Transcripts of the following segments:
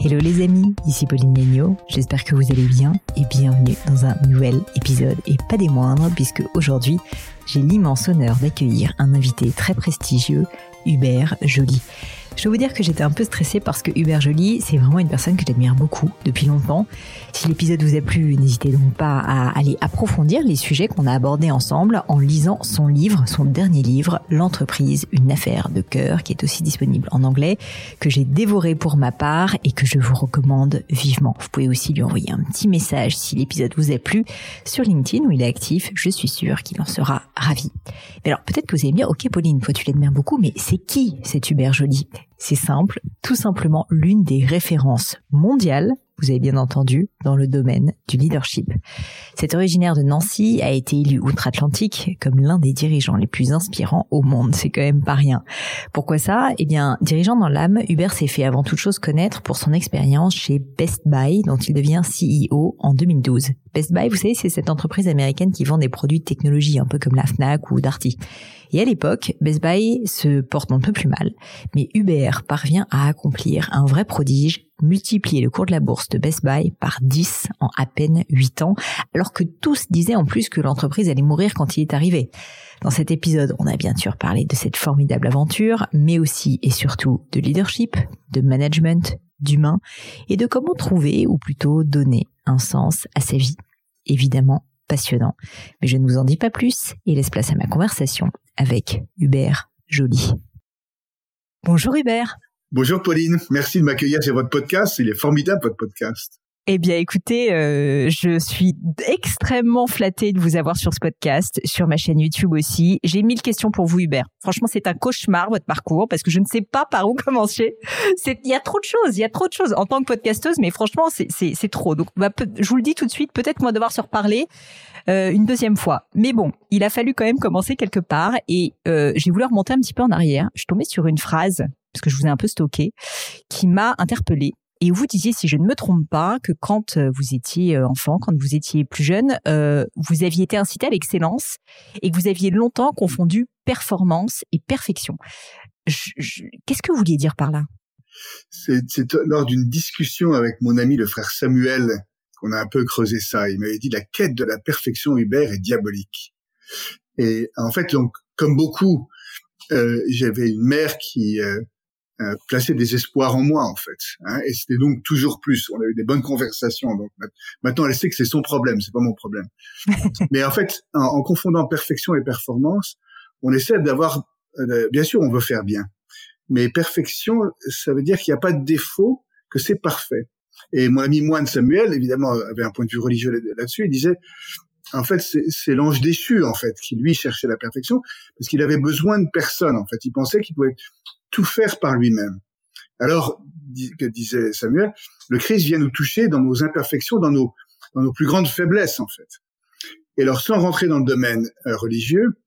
Hello les amis, ici Pauline Legno, j'espère que vous allez bien et bienvenue dans un nouvel épisode et pas des moindres puisque aujourd'hui j'ai l'immense honneur d'accueillir un invité très prestigieux, Hubert Joly. Je dois vous dire que j'étais un peu stressée parce que Hubert Joly, c'est vraiment une personne que j'admire beaucoup depuis longtemps. Si l'épisode vous a plu, n'hésitez donc pas à aller approfondir les sujets qu'on a abordés ensemble en lisant son livre, son dernier livre, L'entreprise, une affaire de cœur, qui est aussi disponible en anglais, que j'ai dévoré pour ma part et que je vous recommande vivement. Vous pouvez aussi lui envoyer un petit message si l'épisode vous a plu sur LinkedIn où il est actif. Je suis sûre qu'il en sera ravi. Mais alors peut-être que vous allez me dire, ok Pauline, toi tu l'admires beaucoup, mais c'est qui cet Hubert Joly? C'est simple, tout simplement l'une des références mondiales vous avez bien entendu, dans le domaine du leadership. Cet originaire de Nancy a été élu outre-Atlantique comme l'un des dirigeants les plus inspirants au monde. C'est quand même pas rien. Pourquoi ça? Eh bien, dirigeant dans l'âme, Hubert s'est fait avant toute chose connaître pour son expérience chez Best Buy, dont il devient CEO en 2012. Best Buy, vous savez, c'est cette entreprise américaine qui vend des produits de technologie, un peu comme la Fnac ou Darty. Et à l'époque, Best Buy se porte un peu plus mal, mais Hubert parvient à accomplir un vrai prodige multiplier le cours de la bourse de Best Buy par 10 en à peine 8 ans, alors que tous disaient en plus que l'entreprise allait mourir quand il est arrivé. Dans cet épisode, on a bien sûr parlé de cette formidable aventure, mais aussi et surtout de leadership, de management, d'humain, et de comment trouver, ou plutôt donner, un sens à sa vie. Évidemment, passionnant. Mais je ne vous en dis pas plus et laisse place à ma conversation avec Hubert Joly. Bonjour Hubert. Bonjour Pauline, merci de m'accueillir sur votre podcast. Il est formidable votre podcast. Eh bien, écoutez, euh, je suis extrêmement flattée de vous avoir sur ce podcast, sur ma chaîne YouTube aussi. J'ai mille questions pour vous, Hubert. Franchement, c'est un cauchemar votre parcours parce que je ne sais pas par où commencer. Il y a trop de choses, il y a trop de choses en tant que podcasteuse, mais franchement, c'est, trop. Donc, bah, je vous le dis tout de suite, peut-être qu'on devoir se reparler euh, une deuxième fois. Mais bon, il a fallu quand même commencer quelque part et euh, j'ai voulu remonter un petit peu en arrière. Je suis tombée sur une phrase parce que je vous ai un peu stocké, qui m'a interpellée. Et vous disiez, si je ne me trompe pas, que quand euh, vous étiez euh, enfant, quand vous étiez plus jeune, euh, vous aviez été incité à l'excellence et que vous aviez longtemps confondu performance et perfection. Qu'est-ce que vous vouliez dire par là? C'est lors d'une discussion avec mon ami le frère Samuel qu'on a un peu creusé ça. Il m'avait dit la quête de la perfection Hubert est diabolique. Et en fait, donc, comme beaucoup, j'avais une mère qui euh, placer des espoirs en moi en fait. Hein, et c'était donc toujours plus. On a eu des bonnes conversations. Donc maintenant, elle sait que c'est son problème, c'est pas mon problème. Mais en fait, en, confondant perfection et performance, on essaie d'avoir. Euh, bien sûr, on veut faire bien, mais perfection, ça veut dire qu'il n'y a pas de défaut, que c'est parfait. Et mon ami moine Samuel, évidemment, avait un point de vue religieux là-dessus. Il disait, en fait, c'est l'ange déchu, en fait, qui lui cherchait la perfection, parce qu'il avait besoin de personne. En fait, il pensait qu'il pouvait tout faire par lui-même. Alors, que disait Samuel, le Christ vient nous toucher dans nos imperfections, dans nos, dans nos plus grandes faiblesses, en fait. Et alors, sans rentrer dans le domaine euh, religieux,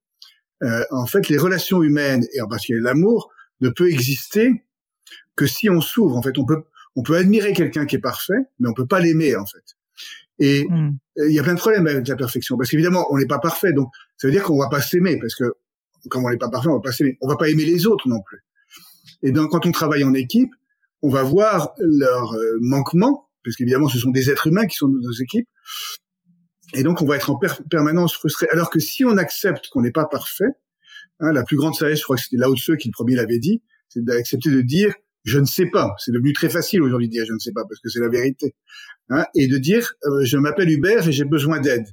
euh, en fait, les relations humaines, et en particulier l'amour, ne peut exister que si on s'ouvre. En fait, on peut, on peut admirer quelqu'un qui est parfait, mais on peut pas l'aimer, en fait. Et hmm. il y a plein de problèmes avec la perfection, parce qu'évidemment, on n'est pas parfait, donc ça veut dire qu'on va pas s'aimer, parce que comme on n'est pas parfait, on va pas s'aimer. On va pas aimer les autres non plus. Et donc, quand on travaille en équipe, on va voir leurs euh, manquements, parce qu'évidemment, ce sont des êtres humains qui sont dans nos équipes, Et donc, on va être en permanence frustré. Alors que si on accepte qu'on n'est pas parfait, hein, la plus grande sagesse, je crois que c'était Lao Tzu qui le premier l'avait dit, c'est d'accepter de dire je ne sais pas. C'est devenu très facile aujourd'hui de dire je ne sais pas parce que c'est la vérité. Hein, et de dire euh, je m'appelle Hubert et j'ai besoin d'aide.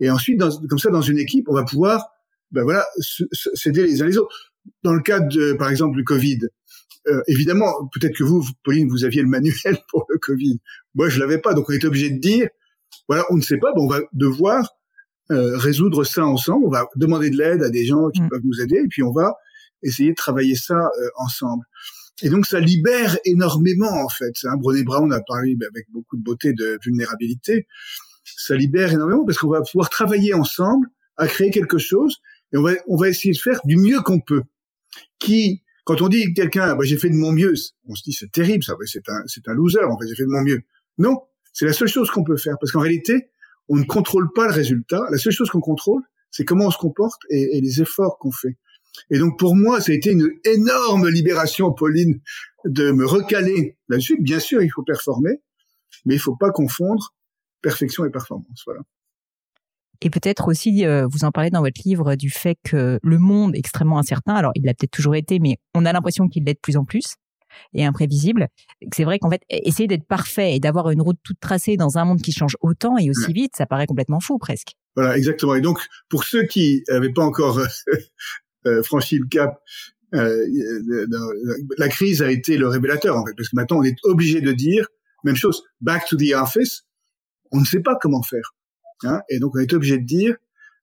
Et ensuite, dans, comme ça, dans une équipe, on va pouvoir, ben voilà, s'aider les uns les autres. Dans le cadre, de, par exemple, du Covid, euh, évidemment, peut-être que vous, Pauline, vous aviez le manuel pour le Covid. Moi, je l'avais pas, donc on est obligé de dire, voilà, on ne sait pas, ben on va devoir euh, résoudre ça ensemble. On va demander de l'aide à des gens qui mm. peuvent nous aider, et puis on va essayer de travailler ça euh, ensemble. Et donc ça libère énormément en fait. Hein, Brené Brown a parlé ben, avec beaucoup de beauté de vulnérabilité. Ça libère énormément parce qu'on va pouvoir travailler ensemble à créer quelque chose et on va on va essayer de faire du mieux qu'on peut. Qui quand on dit quelqu'un bah, j'ai fait de mon mieux, on se dit c'est terrible ça, c'est un c'est un loser en fait j'ai fait de mon mieux. Non, c'est la seule chose qu'on peut faire parce qu'en réalité on ne contrôle pas le résultat. La seule chose qu'on contrôle c'est comment on se comporte et, et les efforts qu'on fait. Et donc pour moi, ça a été une énorme libération, Pauline, de me recaler là-dessus. Bien sûr, il faut performer, mais il faut pas confondre perfection et performance. Voilà. Et peut-être aussi, euh, vous en parlez dans votre livre du fait que le monde est extrêmement incertain. Alors, il l'a peut-être toujours été, mais on a l'impression qu'il l'est de plus en plus et imprévisible. C'est vrai qu'en fait, essayer d'être parfait et d'avoir une route toute tracée dans un monde qui change autant et aussi vite, ça paraît complètement fou presque. Voilà, exactement. Et donc, pour ceux qui n'avaient pas encore euh, franchi le cap. Euh, la crise a été le révélateur en fait, parce que maintenant on est obligé de dire même chose. Back to the office. On ne sait pas comment faire, hein, et donc on est obligé de dire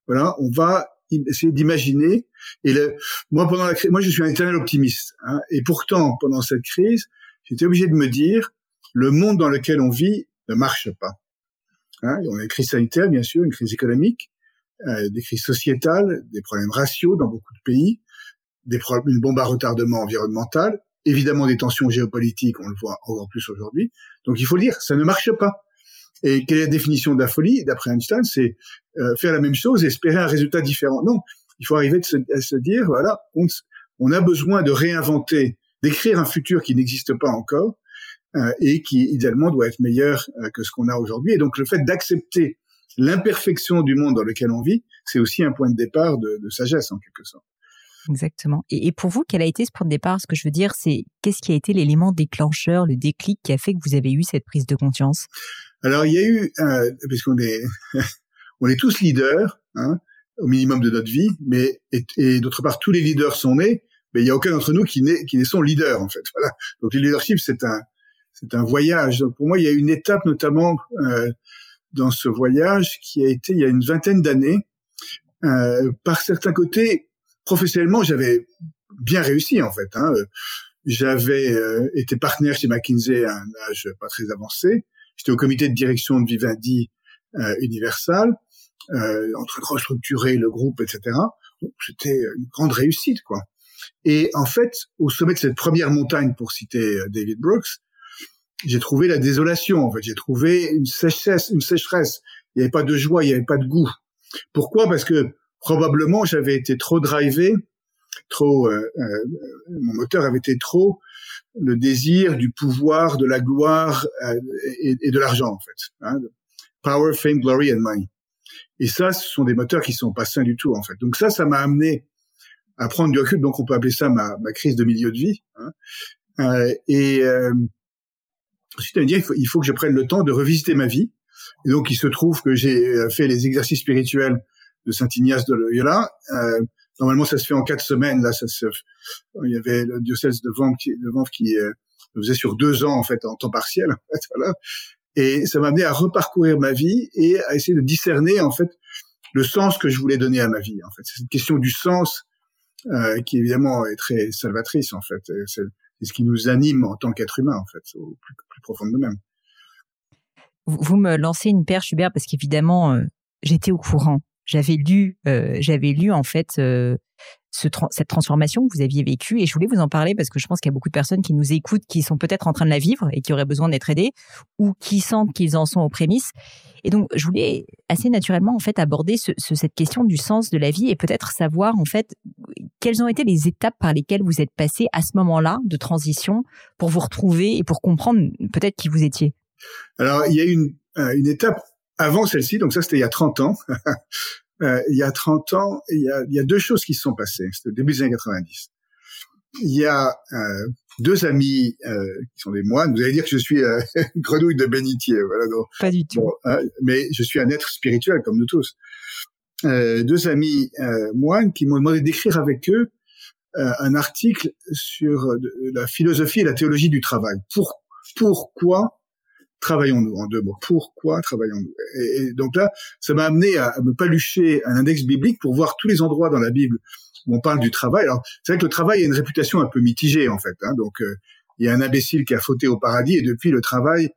voilà, on va essayer d'imaginer. Et le, moi pendant la crise, moi je suis un éternel optimiste, hein, et pourtant pendant cette crise, j'étais obligé de me dire le monde dans lequel on vit ne marche pas. Hein, on a une crise sanitaire, bien sûr, une crise économique, euh, des crises sociétales, des problèmes raciaux dans beaucoup de pays, des une bombe à retardement environnemental, évidemment des tensions géopolitiques, on le voit encore plus aujourd'hui. Donc il faut le dire, ça ne marche pas. Et quelle est la définition de la folie D'après Einstein, c'est euh, faire la même chose et espérer un résultat différent. Non, il faut arriver à se dire, voilà, on, a besoin de réinventer, d'écrire un futur qui n'existe pas encore euh, et qui idéalement doit être meilleur que ce qu'on a aujourd'hui. Et donc le fait d'accepter l'imperfection du monde dans lequel on vit, c'est aussi un point de départ de, sagesse en quelque sorte. Exactement. Et, pour vous, quel a été ce point de départ? Ce que je veux dire, c'est qu'est-ce qui a été l'élément déclencheur, le déclic qui a fait que vous avez eu cette prise de conscience? Alors, il y a eu, euh, puisqu'on est, on est tous leaders, hein, au minimum de notre vie, mais et, d'autre part, tous les leaders sont nés, mais il n'y a aucun d'entre nous qui n'est qui n'est son leader en fait. Voilà. Donc le leadership, c'est un c'est un voyage. Donc pour moi, il y a une étape notamment euh, dans ce voyage qui a été il y a une vingtaine d'années. Euh, par certains côtés, professionnellement, j'avais bien réussi en fait. Hein. J'avais euh, été partenaire chez McKinsey à un âge pas très avancé. J'étais au comité de direction de Vivendi euh, Universal, euh, en train de restructurer le groupe, etc. C'était une grande réussite, quoi. Et en fait, au sommet de cette première montagne, pour citer euh, David Brooks, j'ai trouvé la désolation. En fait, j'ai trouvé une sécheresse, une sécheresse. Il n'y avait pas de joie, il n'y avait pas de goût. Pourquoi? Parce que probablement j'avais été trop drivé, trop, euh, euh, mon moteur avait été trop le désir du pouvoir, de la gloire euh, et, de l'argent en fait. Hein, power, fame, glory and money. Et ça, ce sont des moteurs qui sont pas sains du tout en fait. Donc ça, ça m'a amené à prendre du recul. Donc on peut appeler ça ma, ma crise de milieu de vie. Hein. Euh, et Ensuite, elle me dit, il faut, que je prenne le temps de revisiter ma vie. Et donc, il se trouve que j'ai euh, fait les exercices spirituels de Saint Ignace de Loyola. Euh, normalement, ça se fait en quatre semaines. Là, ça se, il y avait le diocèse de Vanves qui, de qui euh, le faisait sur deux ans en fait, en temps partiel. En fait, voilà. Et ça m'a amené à reparcourir ma vie et à essayer de discerner en fait le sens que je voulais donner à ma vie. En fait, c'est cette question du sens euh, qui évidemment est très salvatrice en fait. C'est c'est ce qui nous anime en tant qu'être humain, en fait, au plus, profond de nous-mêmes. Vous me lancez une perche, Hubert, parce qu'évidemment, euh, j'étais au courant. J'avais lu, euh, j'avais lu en fait euh, cette transformation que vous aviez vécue et je voulais vous en parler parce que je pense qu'il y a beaucoup de personnes qui nous écoutent qui sont peut-être en train de la vivre et qui auraient besoin d'être aidées ou qui sentent qu'ils en sont aux prémices. Et donc, je voulais assez naturellement en fait aborder cette question du sens de la vie et peut-être savoir en fait quelles ont été les étapes par lesquelles vous êtes passé à ce moment-là de transition pour vous retrouver et pour comprendre peut-être qui vous étiez. Alors, il y a une, euh, une étape avant celle-ci, donc ça c'était il y a 30 ans, euh, il y a 30 ans, il y a, il y a deux choses qui se sont passées. C'était au début des années 90. Il y a euh, deux amis euh, qui sont des moines. Vous allez dire que je suis une grenouille de bénitier. Voilà, donc, Pas du tout. bon, hein, mais je suis un être spirituel comme nous tous. Deux amis moines qui m'ont demandé d'écrire avec eux un article sur la philosophie et la théologie du travail. Pour, pourquoi travaillons-nous en deux mots? Pourquoi travaillons-nous? Et, et donc là, ça m'a amené à, à me palucher un index biblique pour voir tous les endroits dans la Bible où on parle du travail. Alors c'est vrai que le travail a une réputation un peu mitigée en fait. Hein, donc euh, il y a un imbécile qui a fauté au paradis et depuis le travail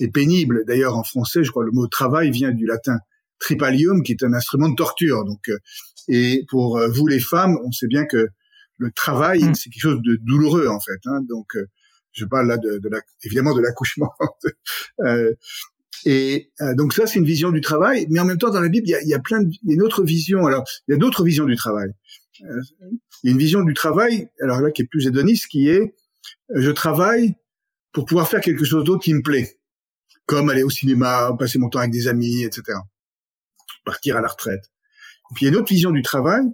est pénible. D'ailleurs en français, je crois le mot travail vient du latin tripalium, qui est un instrument de torture. Donc euh, et pour euh, vous les femmes, on sait bien que le travail Mm. c'est quelque chose de douloureux en fait. Hein, donc je parle là de, de la, évidemment de l'accouchement. Euh, et euh, donc ça, c'est une vision du travail, mais en même temps, dans la Bible, il y a, plein, de, y a une autre vision. Alors, il y a d'autres visions du travail. Euh, il y a une vision du travail, alors là, qui est plus hédoniste, qui est euh, je travaille pour pouvoir faire quelque chose d'autre qui me plaît, comme aller au cinéma, passer mon temps avec des amis, etc. Partir à la retraite. Et puis il y a une autre vision du travail,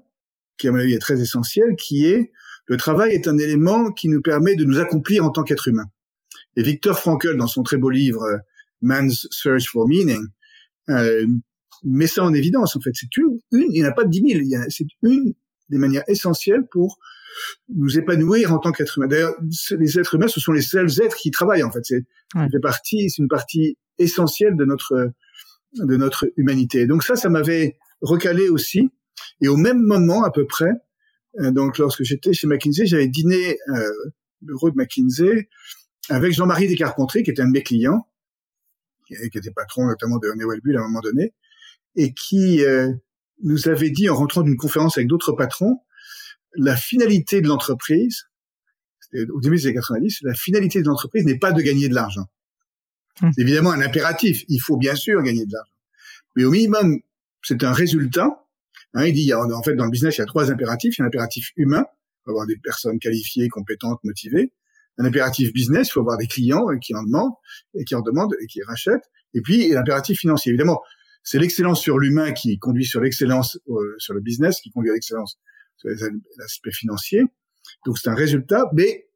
qui à mon avis est très essentielle, qui est le travail est un élément qui nous permet de nous accomplir en tant qu'être humain. Et Victor Frankl, dans son très beau livre euh, Man's Search for Meaning, euh, met ça en évidence. En fait, c'est une, une, il n'y en a pas dix mille. C'est une des manières essentielles pour nous épanouir en tant qu'être humain. D'ailleurs, les êtres humains, ce sont les seuls êtres qui travaillent. En fait, c'est Ouais. ça fait partie, c'est une partie essentielle de notre de notre humanité. Donc ça, ça m'avait recalé aussi. Et au même moment, à peu près, donc lorsque j'étais chez McKinsey, j'avais dîné euh, au bureau de McKinsey avec Jean-Marie Descarpentries, qui était un de mes clients, qui, qui était patron notamment de Newell Bull à un moment donné, et qui euh, nous avait dit en rentrant d'une conférence avec d'autres patrons, la finalité de l'entreprise, c'était au début des années 90, la finalité de l'entreprise n'est pas de gagner de l'argent. Hum. C'est évidemment un impératif. Il faut bien sûr gagner de l'argent. Mais au minimum, c'est un résultat. Hein, il dit, en fait, dans le business, il y a trois impératifs. Il y a un impératif humain, il faut avoir des personnes qualifiées, compétentes, motivées. Un impératif business, il faut avoir des clients euh, qui en demandent et qui en demandent et qui rachètent. Et puis l'impératif financier. Évidemment, c'est l'excellence sur l'humain qui conduit sur l'excellence euh, sur le business, qui conduit à l'excellence sur l'aspect financier. Donc c'est un résultat, mais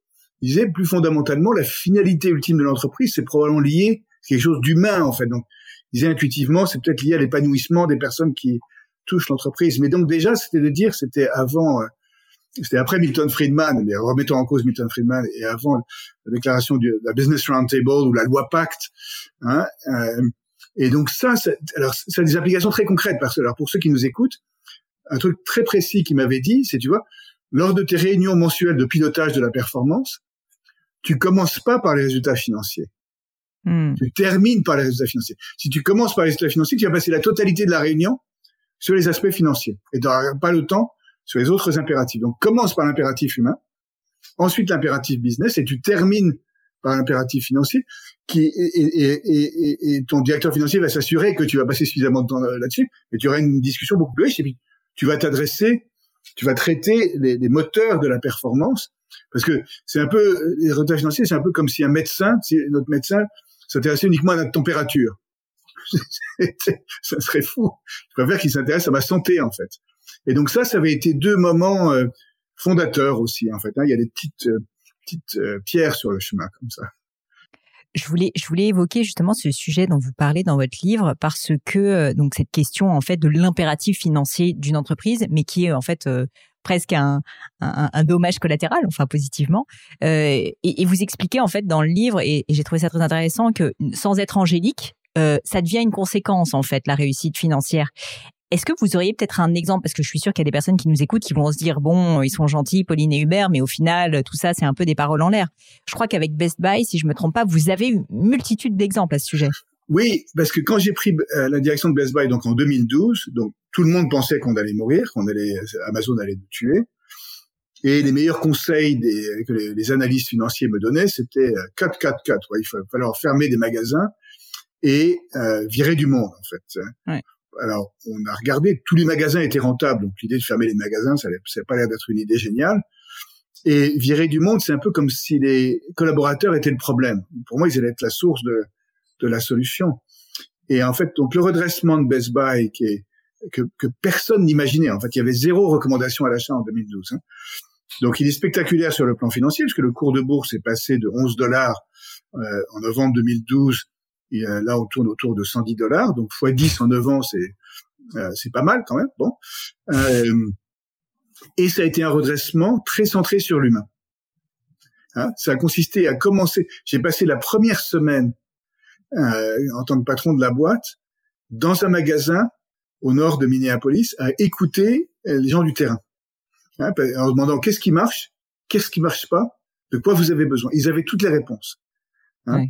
il disait plus fondamentalement la finalité ultime de l'entreprise, c'est probablement lié à quelque chose d'humain en fait. Donc il disait intuitivement, c'est peut-être lié à l'épanouissement des personnes qui touchent l'entreprise. Mais donc déjà, c'était de dire, c'était avant, euh, c'était après Milton Friedman, mais remettons en cause Milton Friedman et avant la déclaration de la Business Roundtable ou la loi Pacte. Hein, euh, et donc ça, ça- alors ça a des applications très concrètes parce que alors pour ceux qui nous écoutent, un truc très précis qu'il m'avait dit, c'est tu vois, lors de tes réunions mensuelles de pilotage de la performance, tu commences pas par les résultats financiers. Hmm. Tu termines par les résultats financiers. Si tu commences par les résultats financiers, tu vas passer la totalité de la réunion sur les aspects financiers et tu n'auras pas le temps sur les autres impératifs. Donc commence par l'impératif humain, ensuite l'impératif business et tu termines par l'impératif financier qui et, et, et, et, ton directeur financier va s'assurer que tu vas passer suffisamment de temps là-dessus et tu auras une discussion beaucoup plus riche et puis tu vas t'adresser, tu vas traiter les, moteurs de la performance parce que c'est un peu les résultats financiers, c'est un peu comme si un médecin, si notre médecin s'intéressait uniquement à notre température. ça serait fou. Je préfère qu'il s'intéresse à ma santé en fait. Et donc ça, ça avait été deux moments euh, fondateurs aussi en fait. hein. Il y a des petites euh, petites euh, pierres sur le chemin comme ça. Je voulais, je voulais évoquer justement ce sujet dont vous parlez dans votre livre parce que donc cette question en fait de l'impératif financier d'une entreprise, mais qui est en fait presque un, un, dommage collatéral, enfin positivement. Et, vous expliquez en fait dans le livre, et j'ai trouvé ça très intéressant, que sans être angélique, euh, ça devient une conséquence en fait la réussite financière. Est-ce que vous auriez peut-être un exemple parce que je suis sûre qu'il y a des personnes qui nous écoutent qui vont se dire bon ils sont gentils Pauline et Hubert mais au final tout ça c'est un peu des paroles en l'air. Je crois qu'avec Best Buy si je me trompe pas vous avez une multitude d'exemples à ce sujet. Oui, parce que quand j'ai pris euh, la direction de Best Buy donc en 2012, donc tout le monde pensait qu'on allait mourir, qu'on allait Amazon allait nous tuer. Et les meilleurs conseils que les, analystes financiers me donnaient, c'était 4 4 4 ouais, il va falloir fermer des magasins et euh, virer du monde en fait. Ouais. Alors, on a regardé, tous les magasins étaient rentables, donc l'idée de fermer les magasins, ça n'a pas l'air d'être une idée géniale. Et virer du monde, c'est un peu comme si les collaborateurs étaient le problème. Pour moi, ils allaient être la source de, de la solution. Et en fait, donc le redressement de Best Buy, qui est que, que personne n'imaginait. En fait, il y avait zéro recommandation à l'achat en 2012. Hein. Donc, il est spectaculaire sur le plan financier, parce que le cours de bourse est passé de 11 dollars euh, en novembre 2012. Et euh, là, on tourne autour de 110 dollars. Donc, x 10 en 9 ans, c'est euh, c'est pas mal quand même. Bon. Euh, et ça a été un redressement très centré sur l'humain. Hein, ça a consisté à commencer. J'ai passé la première semaine en tant que patron de la boîte dans un magasin au nord de Minneapolis à écouter les gens du terrain, hein, en demandant qu'est-ce qui marche, qu'est-ce qui marche pas, de quoi vous avez besoin. Ils avaient toutes les réponses. Hein.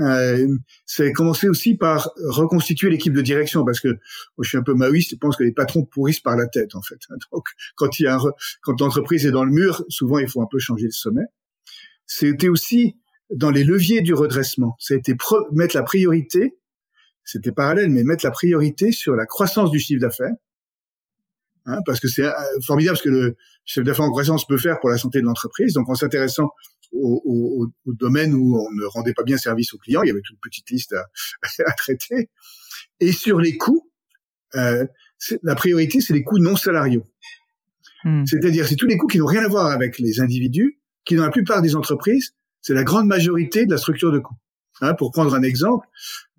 Euh, c'est commencé aussi par reconstituer l'équipe de direction parce que moi, je suis un peu maoïste, je pense que les patrons pourrissent par la tête en fait. Donc quand il y a quand l'entreprise est dans le mur, souvent il faut un peu changer le sommet. C'était aussi dans les leviers du redressement. C'était mettre la priorité, c'était parallèle, mais mettre la priorité sur la croissance du chiffre d'affaires. Hein, parce que c'est euh, formidable ce que le chef d'affaires en croissance peut faire pour la santé de l'entreprise. Donc en s'intéressant au, au, au, domaine où on ne rendait pas bien service aux clients, il y avait toute une petite liste à, à traiter. Et sur les coûts, euh, la priorité, c'est les coûts non salariaux. Hmm. C'est-à-dire, c'est tous les coûts qui n'ont rien à voir avec les individus, qui dans la plupart des entreprises, c'est la grande majorité de la structure de coûts. Hein, pour prendre un exemple,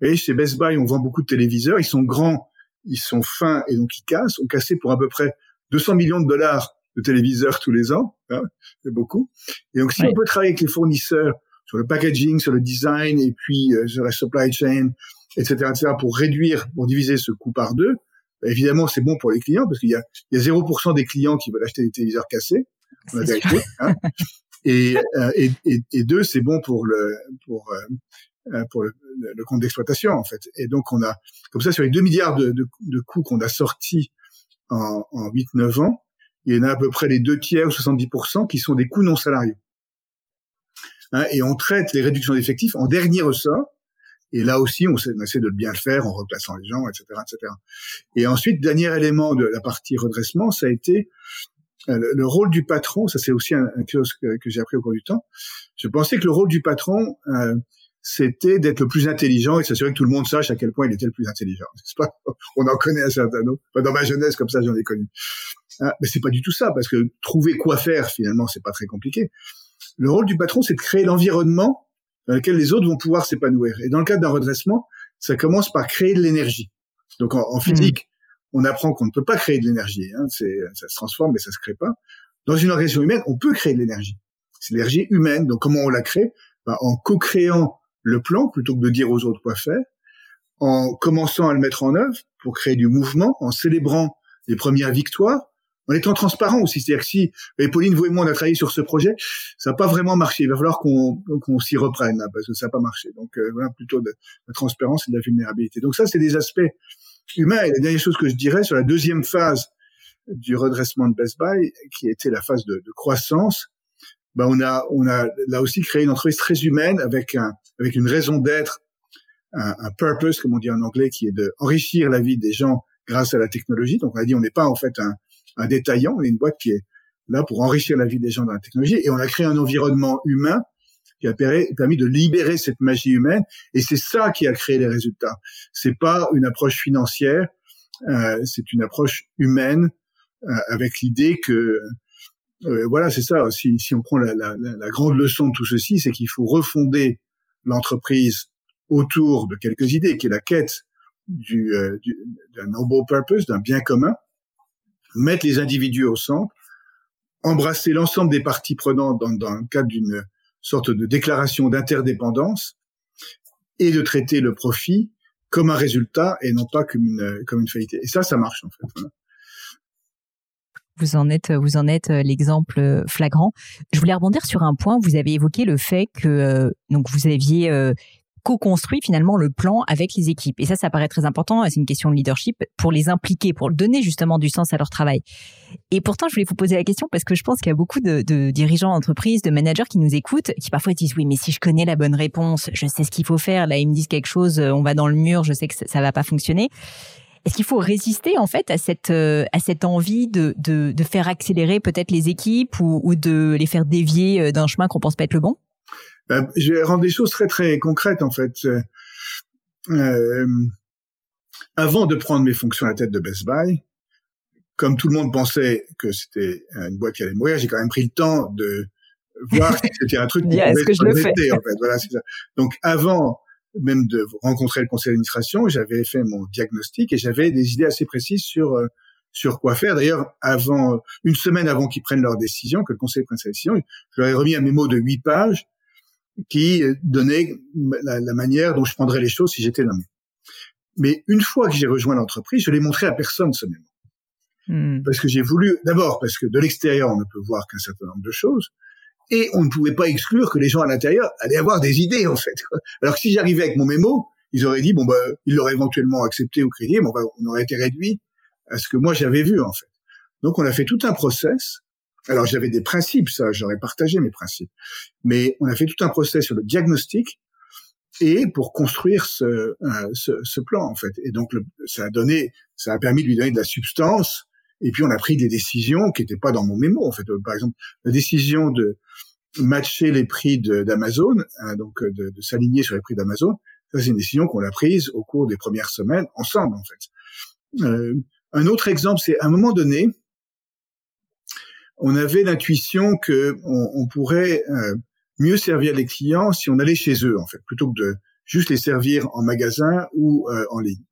et chez Best Buy, on vend beaucoup de téléviseurs, ils sont grands, ils sont fins et donc ils cassent. On cassait pour à peu près 200 millions de dollars de téléviseurs tous les ans, hein, c'est beaucoup. Et donc si on peut travailler avec les fournisseurs sur le packaging, sur le design et puis euh, sur la supply chain, etc., etc., pour réduire, pour diviser ce coût par deux, bah, évidemment c'est bon pour les clients parce qu'il y a, il y a 0% des clients qui veulent acheter des téléviseurs cassés. On a hein. et, euh, et, et, et, deux, c'est bon pour le pour euh, pour le, le compte d'exploitation en fait. Et donc on a comme ça sur les 2 milliards de, de, de coûts qu'on a sortis en, en 8-9 ans, il y en a à peu près les deux tiers ou 70% qui sont des coûts non salariaux. Hein, et on traite les réductions d'effectifs en dernier ressort. Et là aussi, on essaie, on essaie, de bien le faire en replaçant les gens, etc., etc. Et ensuite, dernier élément de la partie redressement, ça a été euh, le, rôle du patron. Ça, c'est aussi un, chose que, que j'ai appris au cours du temps. Je pensais que le rôle du patron, euh, c'était d'être le plus intelligent et s'assurer que tout le monde sache à quel point il était le plus intelligent. Pas? On en connaît un certain nombre. dans ma jeunesse, comme ça, j'en ai connu. Ah, mais c'est pas du tout ça, parce que trouver quoi faire, finalement, c'est pas très compliqué. Le rôle du patron, c'est de créer l'environnement dans lequel les autres vont pouvoir s'épanouir. Et dans le cadre d'un redressement, ça commence par créer de l'énergie. Donc en, mmh. physique, on apprend qu'on ne peut pas créer de l'énergie. Hein, ça se transforme, mais ça se crée pas. Dans une organisation humaine, on peut créer de l'énergie. C'est l'énergie humaine. Donc comment on la crée? Ben, En co-créant le plan plutôt que de dire aux autres quoi faire, en commençant à le mettre en œuvre pour créer du mouvement, en célébrant les premières victoires, en étant transparent aussi. C'est-à-dire que si et Pauline, vous et moi, on a travaillé sur ce projet, ça n'a pas vraiment marché. Il va falloir qu'on s'y reprenne parce que ça n'a pas marché. Donc euh, voilà, plutôt de, la transparence et de la vulnérabilité. Donc ça, c'est des aspects humains. Et la dernière chose que je dirais sur la deuxième phase du redressement de Best Buy, qui était la phase de croissance, ben on a on a là aussi créé une entreprise très humaine avec un avec une raison d'être, un, un, purpose comme on dit en anglais, qui est de enrichir la vie des gens grâce à la technologie. Donc on a dit on n'est pas en fait un, un détaillant, on est une boîte qui est là pour enrichir la vie des gens dans la technologie et on a créé un environnement humain qui a permis de libérer cette magie humaine et c'est ça qui a créé les résultats. C'est pas une approche financière, euh, c'est une approche humaine euh, avec l'idée que euh, voilà, c'est ça. Si, on prend la, grande leçon de tout ceci, c'est qu'il faut refonder l'entreprise autour de quelques idées, qui est la quête du, euh, du d'un noble purpose, d'un bien commun, mettre les individus au centre, embrasser l'ensemble des parties prenantes dans, le cadre d'une sorte de déclaration d'interdépendance et de traiter le profit comme un résultat et non pas comme une, faillite. Et ça, ça marche en fait. Vous en êtes, vous en êtes euh, l'exemple euh, flagrant. Je voulais rebondir sur un point. Vous avez évoqué le fait que euh, donc vous aviez co-construit finalement le plan avec les équipes. Et ça, ça paraît très important. C'est une question de leadership pour les impliquer, pour donner justement du sens à leur travail. Et pourtant, je voulais vous poser la question parce que je pense qu'il y a beaucoup de, dirigeants d'entreprise, de managers qui nous écoutent, qui parfois disent oui, mais si je connais la bonne réponse, je sais ce qu'il faut faire. Là, ils me disent quelque chose, on va dans le mur, je sais que ça, ça va pas fonctionner. Est-ce qu'il faut résister en fait à cette euh, à cette envie de de, de faire accélérer peut-être les équipes ou, ou de les faire dévier euh, d'un chemin qu'on pense pas être le bon? Ben, Je vais rendre des choses très très concrètes en fait. Euh, avant de prendre mes fonctions à la tête de Best Buy, comme tout le monde pensait que c'était une boîte qui allait mourir, j'ai quand même pris le temps de voir si c'était un truc qui pouvait que je le fais. en fait. Voilà, ça. Donc avant même de rencontrer le conseil d'administration, j'avais fait mon diagnostic et j'avais des idées assez précises sur euh, sur quoi faire. D'ailleurs, avant une semaine avant qu'ils prennent leur décision, que le conseil prenne sa décision, je leur ai remis un mémo de huit pages qui donnait la, la manière dont je prendrais les choses si j'étais nommé. Mais une fois que j'ai rejoint l'entreprise, je l'ai montré à personne ce mémo. Hmm. Parce que j'ai voulu, d'abord parce que de l'extérieur, on ne peut voir qu'un certain nombre de choses, et on ne pouvait pas exclure que les gens à l'intérieur allaient avoir des idées, en fait. Alors que si j'arrivais avec mon mémo, ils auraient dit, bon, bah, ils l'auraient éventuellement accepté ou créé, mais on aurait été réduit à ce que moi j'avais vu, en fait. Donc, on a fait tout un process. Alors, j'avais des principes, ça, j'aurais partagé mes principes. Mais on a fait tout un process sur le diagnostic et pour construire ce, euh, ce, plan, en fait. Et donc, ça a donné, ça a permis de lui donner de la substance. Et puis, on a pris des décisions qui n'étaient pas dans mon mémo, en fait. Par exemple, la décision de matcher les prix d'Amazon, hein, donc euh, de, s'aligner sur les prix d'Amazon, c'est une décision qu'on a prise au cours des premières semaines ensemble, en fait. Euh, un autre exemple, c'est à un moment donné, on avait l'intuition que on, pourrait euh, mieux servir les clients si on allait chez eux, en fait, plutôt que de juste les servir en magasin ou euh, en ligne.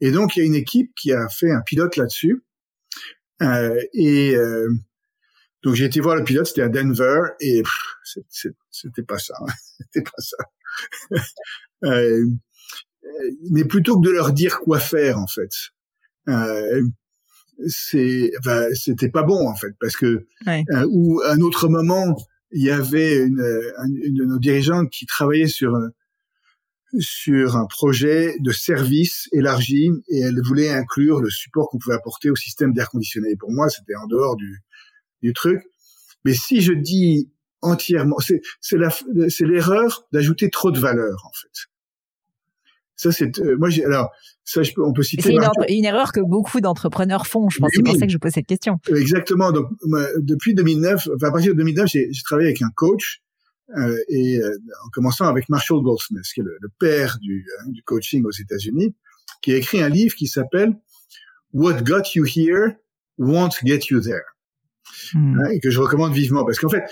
Et donc, il y a une équipe qui a fait un pilote là-dessus. Euh, et euh, donc, j'ai été voir le pilote, c'était à Denver, et c'était pas ça. Hein. c'était pas ça. Euh, mais plutôt que de leur dire quoi faire, en fait, euh, c'est, enfin, c'était pas bon, en fait, parce que ou un autre moment, il y avait une, une, de nos dirigeantes qui travaillait sur sur un projet de service élargi et elle voulait inclure le support qu'on pouvait apporter au système d'air conditionné. Pour moi, c'était en dehors du, du truc. Mais si je dis entièrement, c'est c'est l'erreur d'ajouter trop de valeur en fait. Ça c'est euh, moi j'ai alors ça je peux on peut citer c'est une, erreur que beaucoup d'entrepreneurs font je pense c'est pour ça que je pose cette question exactement donc depuis 2009 enfin à partir de 2009 j'ai travaillé avec un coach euh, et euh, en commençant avec Marshall Goldsmith qui est le, père du, hein, du coaching aux États-Unis qui a écrit un livre qui s'appelle What Got You Here Won't Get You There hmm. hein, et que je recommande vivement parce qu'en fait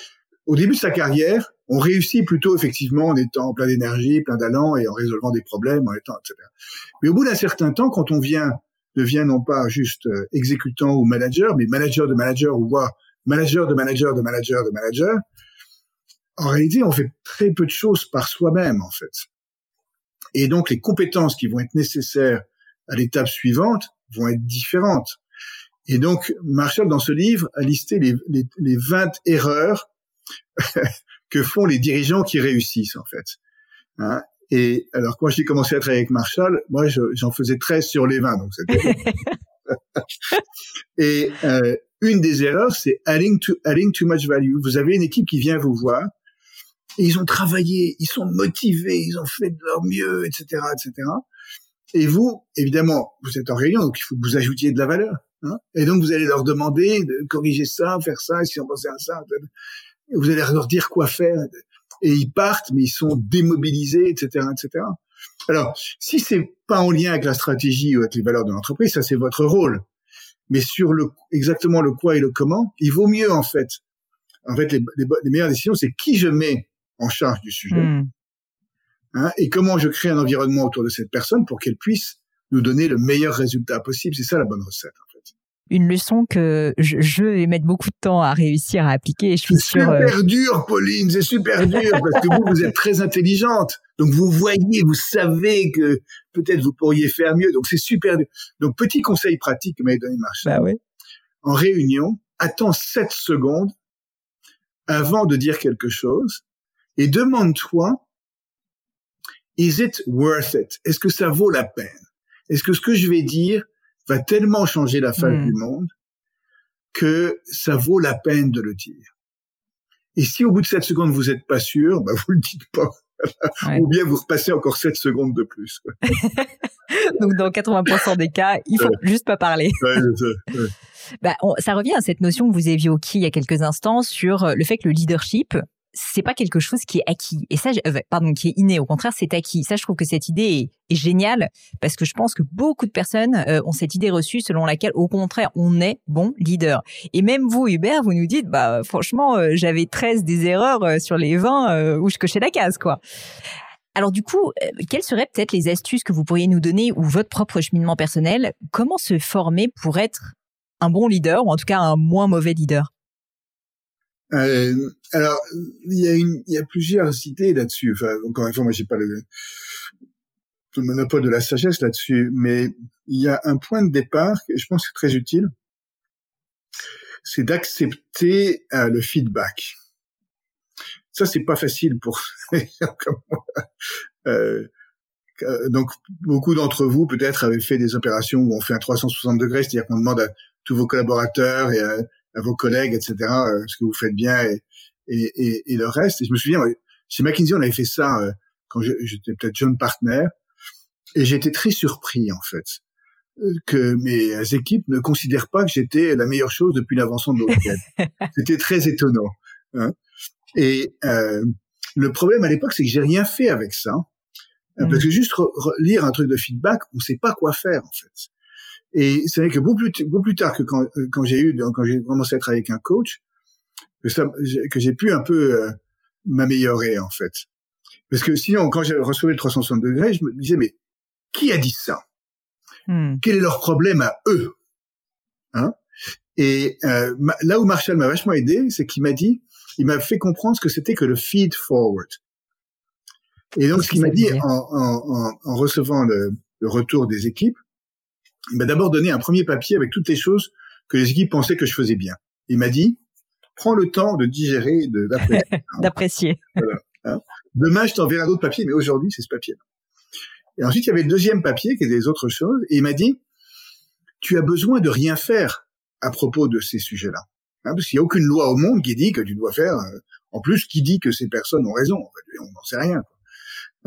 au début de sa carrière, on réussit plutôt effectivement en étant plein d'énergie, plein d'allant et en résolvant des problèmes, en étant, etc. Mais au bout d'un certain temps, quand on vient, devient non pas juste euh, exécutant ou manager, mais manager de manager ou voire manager de manager de manager de manager, en réalité, on fait très peu de choses par soi-même, en fait. Et donc, les compétences qui vont être nécessaires à l'étape suivante vont être différentes. Et donc, Marshall, dans ce livre, a listé les, les, les 20 erreurs que font les dirigeants qui réussissent en fait. Hein? Et alors quand j'ai commencé à travailler avec Marshall, moi j'en faisais 13 sur les 20. Donc et euh, une des erreurs, c'est adding, to, adding too much value. Vous avez une équipe qui vient vous voir, et ils ont travaillé, ils sont motivés, ils ont fait de leur mieux, etc., etc. Et vous, évidemment, vous êtes en réunion, donc il faut que vous ajoutiez de la valeur. Hein et donc vous allez leur demander de corriger ça, faire ça, et si on pensait à ça vous allez leur dire quoi faire, et ils partent, mais ils sont démobilisés, etc., etc. Alors, si c'est pas en lien avec la stratégie ou avec les valeurs de l'entreprise, ça c'est votre rôle. Mais sur le exactement le quoi et le comment, il vaut mieux en fait. En fait, les, les, meilleures décisions, c'est qui je mets en charge du sujet hmm. hein, et comment je crée un environnement autour de cette personne pour qu'elle puisse nous donner le meilleur résultat possible. C'est ça la bonne recette une leçon que je, vais mettre beaucoup de temps à réussir à appliquer. Et je suis c'est super euh, dur, Pauline, c'est super dur parce que vous, vous êtes très intelligente. Donc vous voyez, vous savez que peut-être vous pourriez faire mieux. Donc c'est super dur. Donc petit conseil pratique que m'avait donné Marshall. Bah En réunion, attends 7 secondes avant de dire quelque chose et demande-toi, is it worth it? Est-ce que ça vaut la peine? Est-ce que ce que je vais dire va tellement changer la face hmm. du monde que ça vaut la peine de le dire? Et si au bout de 7 secondes vous n'êtes pas sûr, bah vous le dites pas. Ou bien vous repassez encore 7 secondes de plus. Donc dans 80% des cas, il faut juste pas parler. bah, ça revient à cette notion que vous évoquiez il y a quelques instants sur le fait que le leadership, c'est pas quelque chose qui est acquis. Et ça, euh, pardon, qui est inné. Au contraire, c'est acquis. Ça, je trouve que cette idée est, géniale parce que je pense que beaucoup de personnes euh, ont cette idée reçue selon laquelle, au contraire, on est bon leader. Et même vous, Hubert, vous nous dites, bah, franchement, euh, j'avais 13 des erreurs sur les 20 où je cochais la case, quoi. Alors du coup, quelles seraient peut-être les astuces que vous pourriez nous donner ou votre propre cheminement personnel? Comment se former pour être un bon leader ou en tout cas un moins mauvais leader? Euh, alors, il y a y a plusieurs cités là-dessus. Enfin, encore une fois, moi, j'ai pas le, le monopole de la sagesse là-dessus, mais il y a un point de départ que je pense que c'est très utile. C'est d'accepter euh, le feedback. Ça, c'est pas facile pour moi. Euh, donc, beaucoup d'entre vous, peut-être, avaient fait des opérations où on fait un 360 degrés, c'est-à-dire qu'on demande à tous vos collaborateurs et à, à vos collègues, etc., euh, ce que vous faites bien et, et, et, et, le reste. Et je me souviens, chez McKinsey, on avait fait ça euh, quand j'étais peut-être jeune partenaire, et j'étais très surpris, en fait, euh, que mes équipes ne considèrent pas que j'étais la meilleure chose depuis l'invention de l'automobile. C'était très étonnant. Hein. Et euh, le problème à l'époque, c'est que j'ai rien fait avec ça. Parce mm. que juste lire un truc de feedback, on sait pas quoi faire, en fait. Et c'est vrai que beaucoup plus, beaucoup plus tard que quand, euh, quand j'ai eu, quand j'ai commencé à travailler avec un coach, que, ça, que j'ai pu un peu euh, m'améliorer en fait. Parce que sinon, quand j'ai reçu le 360 degrés, je me disais mais qui a dit ça? Hmm. Quel est leur problème à eux? Hein? Et euh, là où Marshall m'a vachement aidé, c'est qu'il m'a dit, il m'a fait comprendre ce que c'était que le feed forward. Et donc, ce qu'il m'a dit en, en, en, recevant le, le retour des équipes, il m'a d'abord donné un premier papier avec toutes les choses que les équipes pensaient que je faisais bien. Il m'a dit, prends le temps de digérer, d'apprécier. hein. Demain, je t'enverrai d'autres papiers, mais aujourd'hui, c'est ce papier. Et ensuite, il y avait le deuxième papier qui était des autres choses, et il m'a dit, tu as besoin de rien faire à propos de ces sujets-là. Hein, parce qu'il n'y a aucune loi au monde qui dit que tu dois faire, euh, en plus, qui dit que ces personnes ont raison. En fait, on n'en sait rien.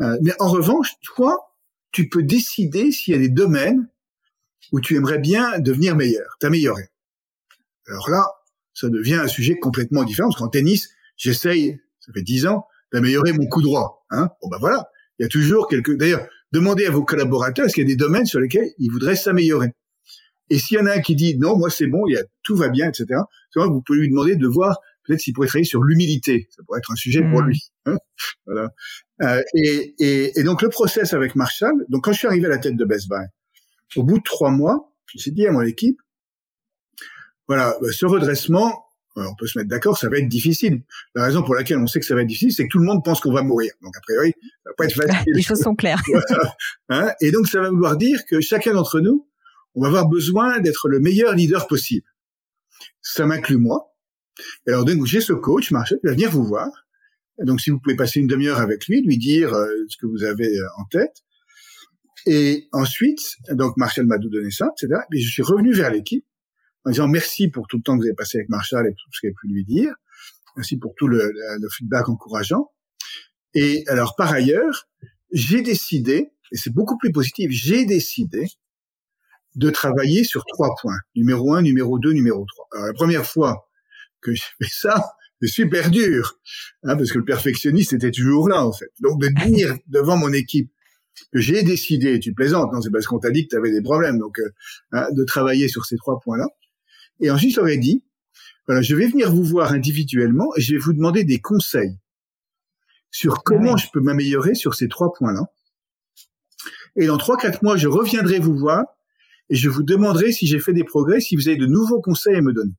Euh, mais en revanche, toi, tu peux décider s'il y a des domaines où tu aimerais bien devenir meilleur, t'améliorer. Alors là, ça devient un sujet complètement différent, parce qu'en tennis, j'essaye, ça fait dix ans, d'améliorer mon coup droit. Hein bon ben voilà, il y a toujours quelques... D'ailleurs, demandez à vos collaborateurs, est-ce qu'il y a des domaines sur lesquels ils voudraient s'améliorer? Et s'il y en a un qui dit, non, moi c'est bon, il y a, tout va bien, etc., vous pouvez lui demander de voir peut-être s'il pourrait travailler sur l'humilité. Ça pourrait être un sujet pour mmh. lui. Hein voilà. Euh, et, et, et, donc le process avec Marshall, donc quand je suis arrivé à la tête de Best Buy, au bout de trois mois, j'ai dit à mon équipe, voilà, bah, ce redressement, euh, on peut se mettre d'accord, ça va être difficile. La raison pour laquelle on sait que ça va être difficile, c'est que tout le monde pense qu'on va mourir. Donc a priori, ça va pas être facile. Les choses sont claires. Hein et donc ça va vouloir dire que chacun d'entre nous, on va avoir besoin d'être le meilleur leader possible. Ça m'inclut moi. Et alors donc j'ai ce coach, Marshall, qui va venir vous voir. donc si vous pouvez passer une demi-heure avec lui, lui dire euh, ce que vous avez euh, en tête, et ensuite, donc Marshall m'a donné ça, etc. Et je suis revenu vers l'équipe en disant merci pour tout le temps que vous avez passé avec Marshall et tout ce qu'il a pu lui dire. Merci pour tout le, feedback encourageant. Et alors, par ailleurs, j'ai décidé, et c'est beaucoup plus positif, j'ai décidé de travailler sur trois points. Numéro un, numéro deux, numéro trois. Alors, la première fois que j'ai fait ça, c'est super dur, hein, parce que le perfectionniste était toujours là, en fait. Donc, de dire devant mon équipe, que j'ai décidé, tu plaisantes, non, c'est parce qu'on t'a dit que tu avais des problèmes, donc euh, hein, de travailler sur ces trois points-là. Et ensuite, j'aurais dit, voilà, je vais venir vous voir individuellement et je vais vous demander des conseils sur comment je peux m'améliorer sur ces trois points-là. Et dans trois, quatre mois, je reviendrai vous voir et je vous demanderai si j'ai fait des progrès, si vous avez de nouveaux conseils à me donner.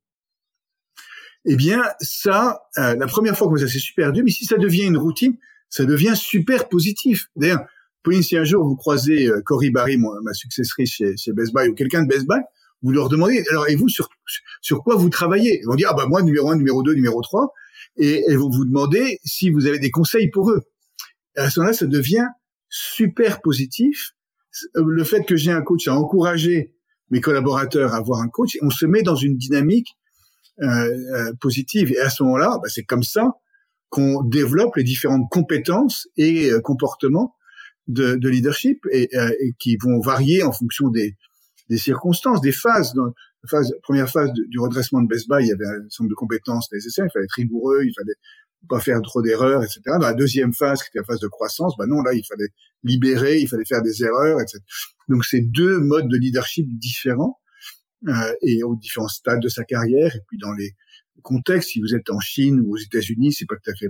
Eh bien, ça, euh, la première fois que ça c'est super dur, mais si ça devient une routine, ça devient super positif. D'ailleurs, Pauline, si un jour vous croisez euh, Cory Barry, ma successrice chez, chez Best Buy, ou quelqu'un de Best Buy, vous leur demandez, alors, et vous, sur, sur quoi vous travaillez? Ils vont dire, ah bah moi, numéro un, numéro 2, numéro 3, et elles vont vous demander si vous avez des conseils pour eux. Et à ce moment-là, ça devient super positif. Euh, le fait que j'ai un coach a encouragé mes collaborateurs à avoir un coach, on se met dans une dynamique euh, euh positive. Et à ce moment-là, bah, c'est comme ça qu'on développe les différentes compétences et comportements de, de leadership et, euh, et, qui vont varier en fonction des, des circonstances, des phases. Dans la phase, première phase du redressement de Best Buy, il y avait un nombre de compétences nécessaires. Il fallait être rigoureux, il fallait pas faire trop d'erreurs, etc. Dans la deuxième phase, qui était la phase de croissance, ben non, là, il fallait libérer, il fallait faire des erreurs, etc. Donc, c'est deux modes de leadership différents euh, et aux différents stades de sa carrière, et puis dans les contextes, si vous êtes en Chine ou aux États-Unis, c'est pas tout à fait,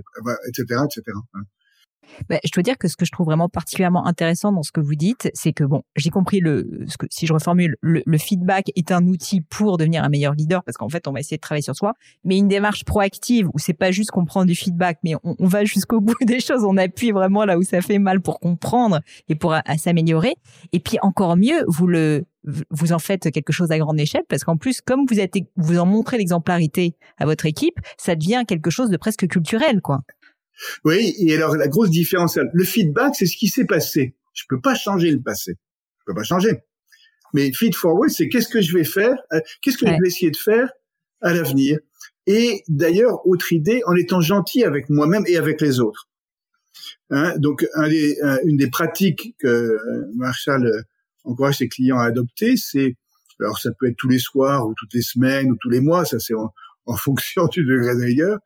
etc., etc. Bah, je dois dire que ce que je trouve vraiment particulièrement intéressant dans ce que vous dites, c'est que bon, j'ai compris le, ce que, si je reformule, le, le, feedback est un outil pour devenir un meilleur leader parce qu'en fait, on va essayer de travailler sur soi, mais une démarche proactive où c'est pas juste qu'on prend du feedback, mais on, on va jusqu'au bout des choses, on appuie vraiment là où ça fait mal pour comprendre et pour s'améliorer. Et puis encore mieux, vous le vous en faites quelque chose à grande échelle parce qu'en plus, comme vous êtes, vous en montrez l'exemplarité à votre équipe, ça devient quelque chose de presque culturel, quoi. Oui, et alors la grosse différence, le feedback, c'est ce qui s'est passé. Je peux pas changer le passé. Je peux pas changer. Mais feed forward, c'est qu'est-ce que je vais faire, euh, qu'est-ce que je vais essayer de faire à l'avenir. Et d'ailleurs, autre idée, en étant gentil avec moi-même et avec les autres. Hein, donc, un des, une des pratiques que euh, Marshall euh, encourage ses clients à adopter, c'est, alors ça peut être tous les soirs ou toutes les semaines ou tous les mois, ça c'est en, en fonction du degré d'ailleurs,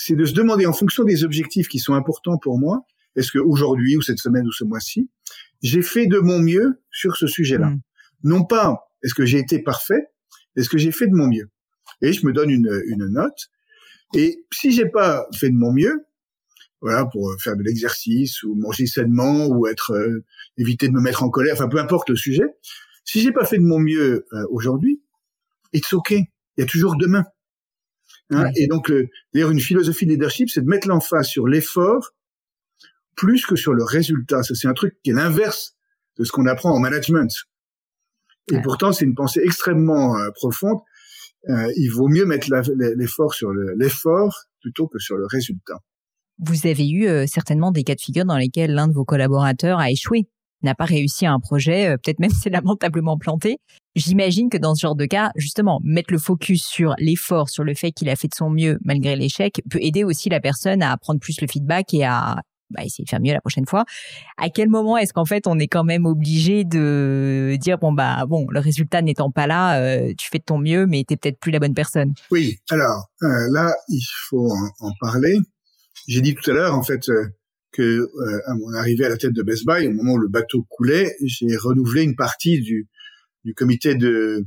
c'est de se demander en fonction des objectifs qui sont importants pour moi, est-ce que aujourd'hui ou cette semaine ou ce mois-ci, j'ai fait de mon mieux sur ce sujet-là. Mm. Non pas est-ce que j'ai été parfait, est-ce que j'ai fait de mon mieux. Et je me donne une, une note. Et si j'ai pas fait de mon mieux, voilà, pour faire de l'exercice ou manger sainement ou être euh, éviter de me mettre en colère, enfin peu importe le sujet. Si j'ai pas fait de mon mieux euh, aujourd'hui, it's okay. Il y a toujours demain. Hein, et donc, d'ailleurs, une philosophie de leadership, c'est de mettre l'emphase sur l'effort plus que sur le résultat. Ça, c'est un truc qui est l'inverse de ce qu'on apprend en management. Et pourtant, c'est une pensée extrêmement euh, profonde. Euh, il vaut mieux mettre l'effort sur l'effort plutôt que sur le résultat. Vous avez eu euh, certainement des cas de figure dans lesquels l'un de vos collaborateurs a échoué n'a pas réussi à un projet, euh, peut-être même c'est lamentablement planté. J'imagine que dans ce genre de cas, justement, mettre le focus sur l'effort, sur le fait qu'il a fait de son mieux malgré l'échec, peut aider aussi la personne à prendre plus le feedback et à bah, essayer de faire mieux la prochaine fois. À quel moment est-ce qu'en fait on est quand même obligé de dire bon bah bon le résultat n'étant pas là, euh, tu fais de ton mieux, mais t'es peut-être plus la bonne personne? Oui, alors euh, là il faut en, parler. J'ai dit tout à l'heure en fait que euh, à mon arrivée à la tête de Best Buy, au moment où le bateau coulait, j'ai renouvelé une partie du, du comité de,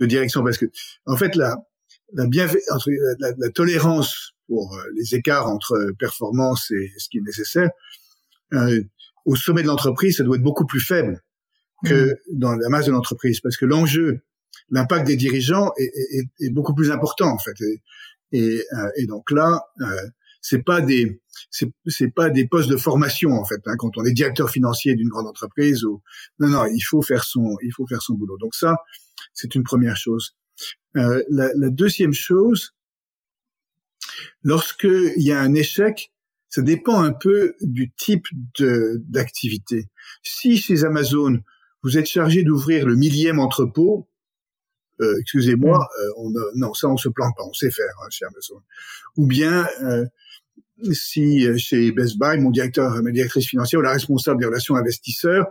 de direction parce que en fait la la, entre, la, la tolérance pour euh, les écarts entre performance et ce qui est nécessaire euh, au sommet de l'entreprise, ça doit être beaucoup plus faible que mmh. dans la masse de l'entreprise parce que l'enjeu, l'impact des dirigeants est, est, est, beaucoup plus important en fait. Et, et, euh, et donc là, euh, c'est pas des c'est pas des postes de formation en fait hein, quand on est directeur financier d'une grande entreprise ou non non il faut faire son il faut faire son boulot donc ça c'est une première chose euh, la, la, deuxième chose lorsque il y a un échec ça dépend un peu du type de d'activité si chez Amazon vous êtes chargé d'ouvrir le millième entrepôt euh, excusez-moi, mm. euh, on, non, ça on se plante pas, on sait faire hein, chez Amazon. Ou bien euh, si euh, chez Best Buy, mon directeur, ma directrice financière ou la responsable des relations investisseurs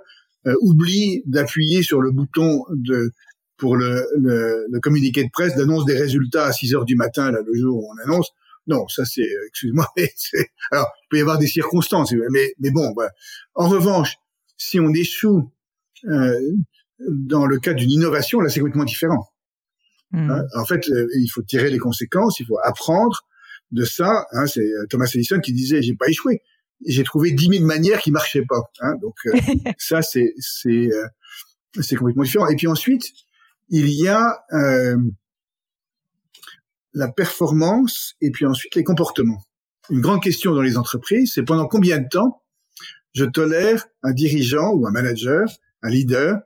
euh, oublie d'appuyer sur le bouton de pour le, le, le communiqué de presse d'annonce des résultats à 6 heures du matin, là, le jour où on annonce. Non, ça c'est, euh, excuse-moi, alors il peut y avoir des circonstances, mais mais bon. Voilà. En revanche, si on échoue euh, dans le cas d'une innovation, là c'est complètement différent. Hmm. Hein, en fait, il faut tirer les conséquences, il faut apprendre de ça. Hein, c'est euh, Thomas Edison qui disait j'ai pas échoué, j'ai trouvé dix mille manières qui marchaient pas. Hein, donc euh, ça c'est c'est euh, c'est complètement différent. Et puis ensuite il y a la performance et puis ensuite les comportements. Une grande question dans les entreprises, c'est pendant combien de temps je tolère un dirigeant ou un manager, un leader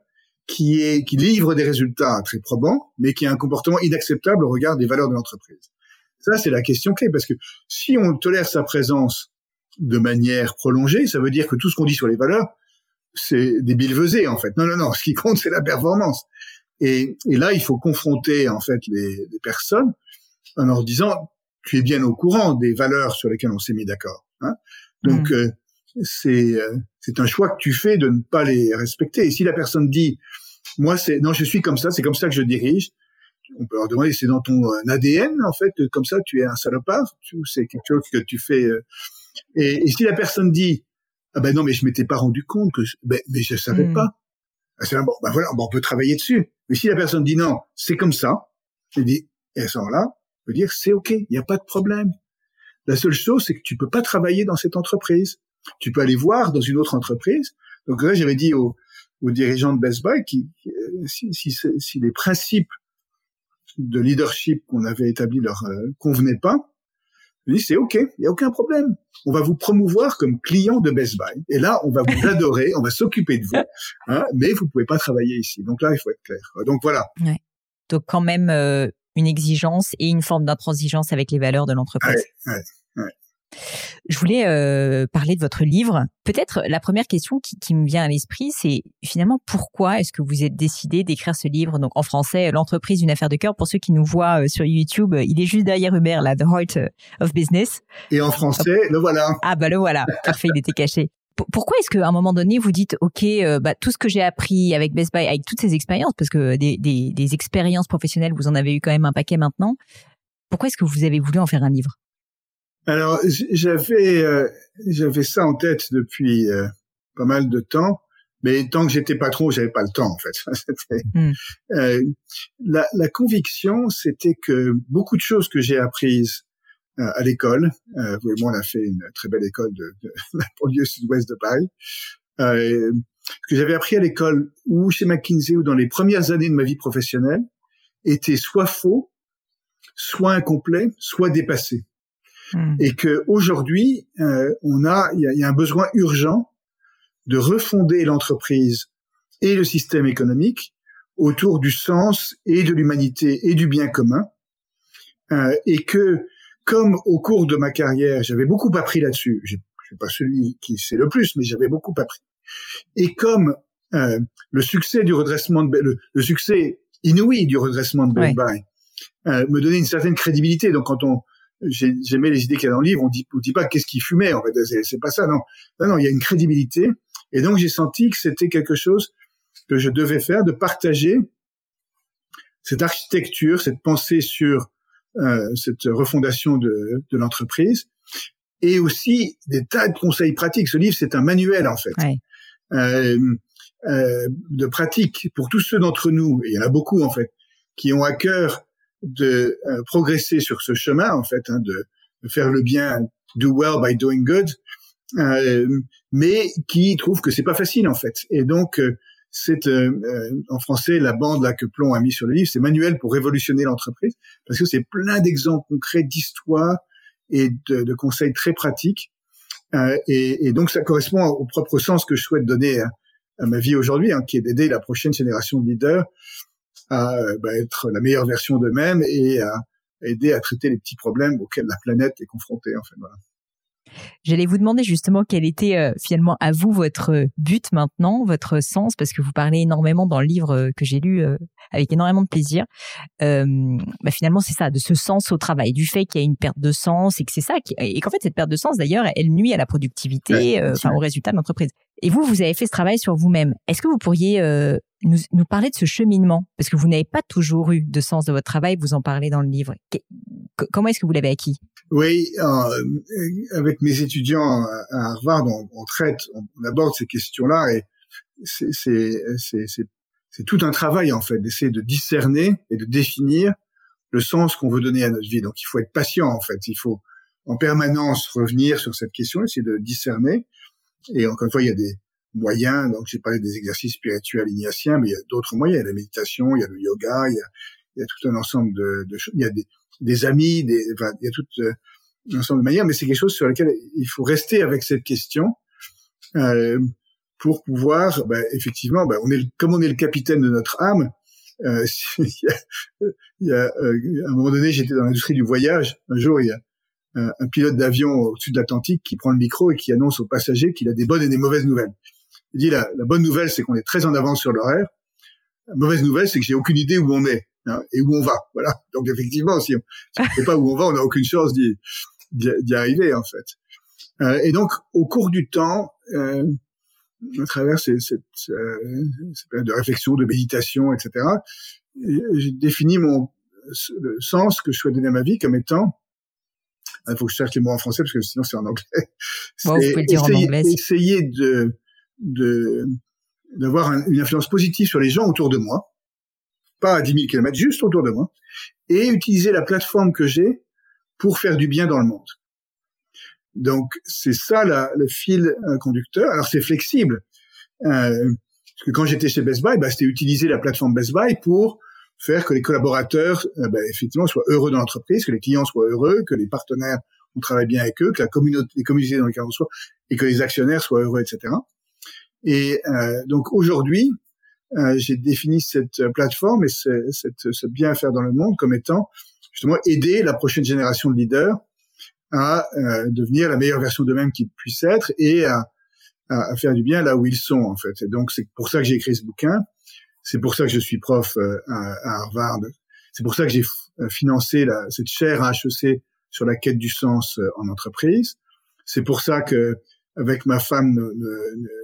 qui est qui livre des résultats très probants, mais qui a un comportement inacceptable au regard des valeurs de l'entreprise? Ça, c'est la question clé, parce que si on tolère sa présence de manière prolongée, ça veut dire que tout ce qu'on dit sur les valeurs, c'est des bilvesés, en fait. Non, non, non, ce qui compte, c'est la performance. Et, et, là, il faut confronter, en fait, les, les, personnes en leur disant, tu es bien au courant des valeurs sur lesquelles on s'est mis d'accord. Hein Donc, mmh. euh, c'est euh, c'est un choix que tu fais de ne pas les respecter. Et si la personne dit, moi, c'est non, je suis comme ça, c'est comme ça que je dirige, on peut leur demander, c'est dans ton ADN en fait, comme ça tu es un salopard, c'est quelque chose que tu fais. et, si la personne dit, ah ben non mais je m'étais pas rendu compte que, ben, mais je savais hmm. pas. Ah, c'est bon, ben voilà, on peut travailler dessus. Mais si la personne dit non, c'est comme ça, je dis, et à ce moment-là, on peut dire c'est ok, il n'y a pas de problème. La seule chose, c'est que tu peux pas travailler dans cette entreprise. Tu peux aller voir dans une autre entreprise. Donc là, j'avais dit aux, dirigeants de Best Buy qui, si, si, si les principes de leadership qu'on avait établis leur euh, convenaient pas, je dis c'est ok, il y a aucun problème. On va vous promouvoir comme client de Best Buy. Et là, on va vous adorer, on va s'occuper de vous, hein, mais vous pouvez pas travailler ici. Donc là, il faut être clair. Donc voilà. Ouais. Donc quand même euh, une exigence et une forme d'intransigeance avec les valeurs de l'entreprise. Ouais, ouais, je voulais euh, parler de votre livre. Peut-être la première question qui, qui me vient à l'esprit, c'est finalement pourquoi est-ce que vous êtes décidé d'écrire ce livre? Donc en français, l'entreprise une affaire de cœur. Pour ceux qui nous voient euh, sur YouTube, il est juste derrière Hubert, là, The Heart of Business. Et en français, le voilà. Ah bah le voilà, parfait, il était caché. Pourquoi est-ce qu'à un moment donné vous dites ok euh, bah, tout ce que j'ai appris avec Best Buy avec toutes ces expériences parce que des, des, des expériences professionnelles vous en avez eu quand même un paquet maintenant pourquoi est-ce que vous avez voulu en faire un livre? Alors j'avais euh, j'avais ça en tête depuis euh, pas mal de temps, mais tant que j'étais patron, j'avais pas le temps en fait. Hmm. euh, la, la, conviction, c'était que beaucoup de choses que j'ai apprises euh, à l'école, vous et moi on a fait une très belle école de, de la banlieue sud-ouest de Paris, que j'avais appris à l'école ou chez McKinsey ou dans les premières années de ma vie professionnelle, étaient soit faux, soit incomplets, soit dépassés. Hmm. et que aujourd'hui euh, on a il y, a un besoin urgent de refonder l'entreprise et le système économique autour du sens et de l'humanité et du bien commun. Euh, et que comme au cours de ma carrière j'avais beaucoup appris là-dessus je suis pas celui qui sait le plus mais j'avais beaucoup appris. Et comme euh, le succès du redressement de le, succès inouï du redressement de Best euh, me donnait une certaine crédibilité. Donc quand on j'aimais les idées qu'il y a dans le livre. On dit, on dit pas qu'est-ce qu'il fumait, en fait. C'est pas ça, non. Non, non, il y a une crédibilité. Et donc, j'ai senti que c'était quelque chose que je devais faire, de partager cette architecture, cette pensée sur euh, cette refondation de, de l'entreprise, et aussi des tas de conseils pratiques. Ce livre, c'est un manuel, en fait. Euh, euh, de pratiques pour tous ceux d'entre nous, et il y en a beaucoup, en fait, qui ont à cœur de euh, progresser sur ce chemin, en fait, hein, de, faire le bien, do well by doing good, euh, mais qui trouve que c'est pas facile en fait. Et donc euh, c'est euh, en français la bande là que Plomb a mis sur le livre, c'est manuel pour révolutionner l'entreprise, parce que c'est plein d'exemples concrets d'histoires et de, de, conseils très pratiques. Et, et, donc ça correspond au propre sens que je souhaite donner à, à ma vie aujourd'hui, hein, qui est d'aider la prochaine génération de leaders à bah, être la meilleure version d'eux-mêmes et à aider à traiter les petits problèmes auxquels la planète est confrontée. En fait, voilà. J'allais vous demander justement quel était euh, finalement à vous votre but maintenant, votre sens, parce que vous parlez énormément dans le livre euh, que j'ai lu euh, avec énormément de plaisir. Euh, bah finalement, c'est ça, de ce sens au travail, du fait qu'il y a une perte de sens et que c'est ça, qui, et qu'en fait cette perte de sens d'ailleurs, elle nuit à la productivité, enfin au résultat de l'entreprise. Et vous, vous avez fait ce travail sur vous-même. Est-ce que vous pourriez nous, parler de ce cheminement Parce que vous n'avez pas toujours eu de sens de votre travail, vous en parlez dans le livre. comment est-ce que vous l'avez acquis? Oui, euh, avec mes étudiants à Harvard, on traite, on, aborde ces questions-là et c'est tout un travail en fait d'essayer de discerner et de définir le sens qu'on veut donner à notre vie. Donc il faut être patient en fait. Il faut en permanence revenir sur cette question, essayer de discerner. Et encore une fois, il y a des moyens. Donc, j'ai parlé des exercices spirituels ignatiens, mais il y a d'autres moyens. Il y a la méditation, il y a le yoga, il y a, il y a tout un ensemble de, de choses. Il y a des, des amis, des, enfin, il y a tout euh, un ensemble de manières, mais c'est quelque chose sur lequel il faut rester avec cette question euh, pour pouvoir, ben, effectivement, ben, on est comme on est le capitaine de notre âme. Euh, il y a, il euh, à un moment donné, j'étais dans l'industrie du voyage. Un jour, il y a un pilote d'avion au-dessus de l'Atlantique qui prend le micro et qui annonce aux passagers qu'il a des bonnes et des mauvaises nouvelles. Il dit la, la bonne nouvelle, c'est qu'on est très en avance sur l'horaire. La mauvaise nouvelle, c'est que j'ai aucune idée où on est hein, et où on va. Voilà. Donc effectivement, si on ne sait pas où on va, on n'a aucune chance d'y arriver en fait. Euh, et donc, au cours du temps, euh, à travers cette, cette, euh, cette période de réflexion, de méditation, etc., j'ai défini mon, le sens que je souhaite donner à ma vie comme étant il faut que je cherche les mots en français parce que sinon c'est en anglais. Bon, vous pouvez le dire essayer, en anglais. Essayer de de d'avoir une influence positive sur les gens autour de moi, pas à 10 000 km, juste autour de moi, et utiliser la plateforme que j'ai pour faire du bien dans le monde. Donc c'est ça la, le fil euh, conducteur. Alors c'est flexible. Euh, parce que quand j'étais chez Best Buy, bah, c'était utiliser la plateforme Best Buy pour faire que les collaborateurs, euh, bah, effectivement, soient heureux dans l'entreprise, que les clients soient heureux, que les partenaires, on travaille bien avec eux, que la communauté, les communautés dans lesquelles on soit, et que les actionnaires soient heureux, etc. Et euh, donc aujourd'hui, euh, j'ai défini cette plateforme et ce, cette, ce bien faire dans le monde comme étant justement aider la prochaine génération de leaders à euh, devenir la meilleure version d'eux-mêmes qu'ils puissent être et à, à, faire du bien là où ils sont en fait. Et donc c'est pour ça que j'ai écrit ce bouquin. C'est pour ça que je suis prof à, à, Harvard. C'est pour ça que j'ai financé cette chaire à HEC sur la quête du sens en entreprise. C'est pour ça que avec ma femme,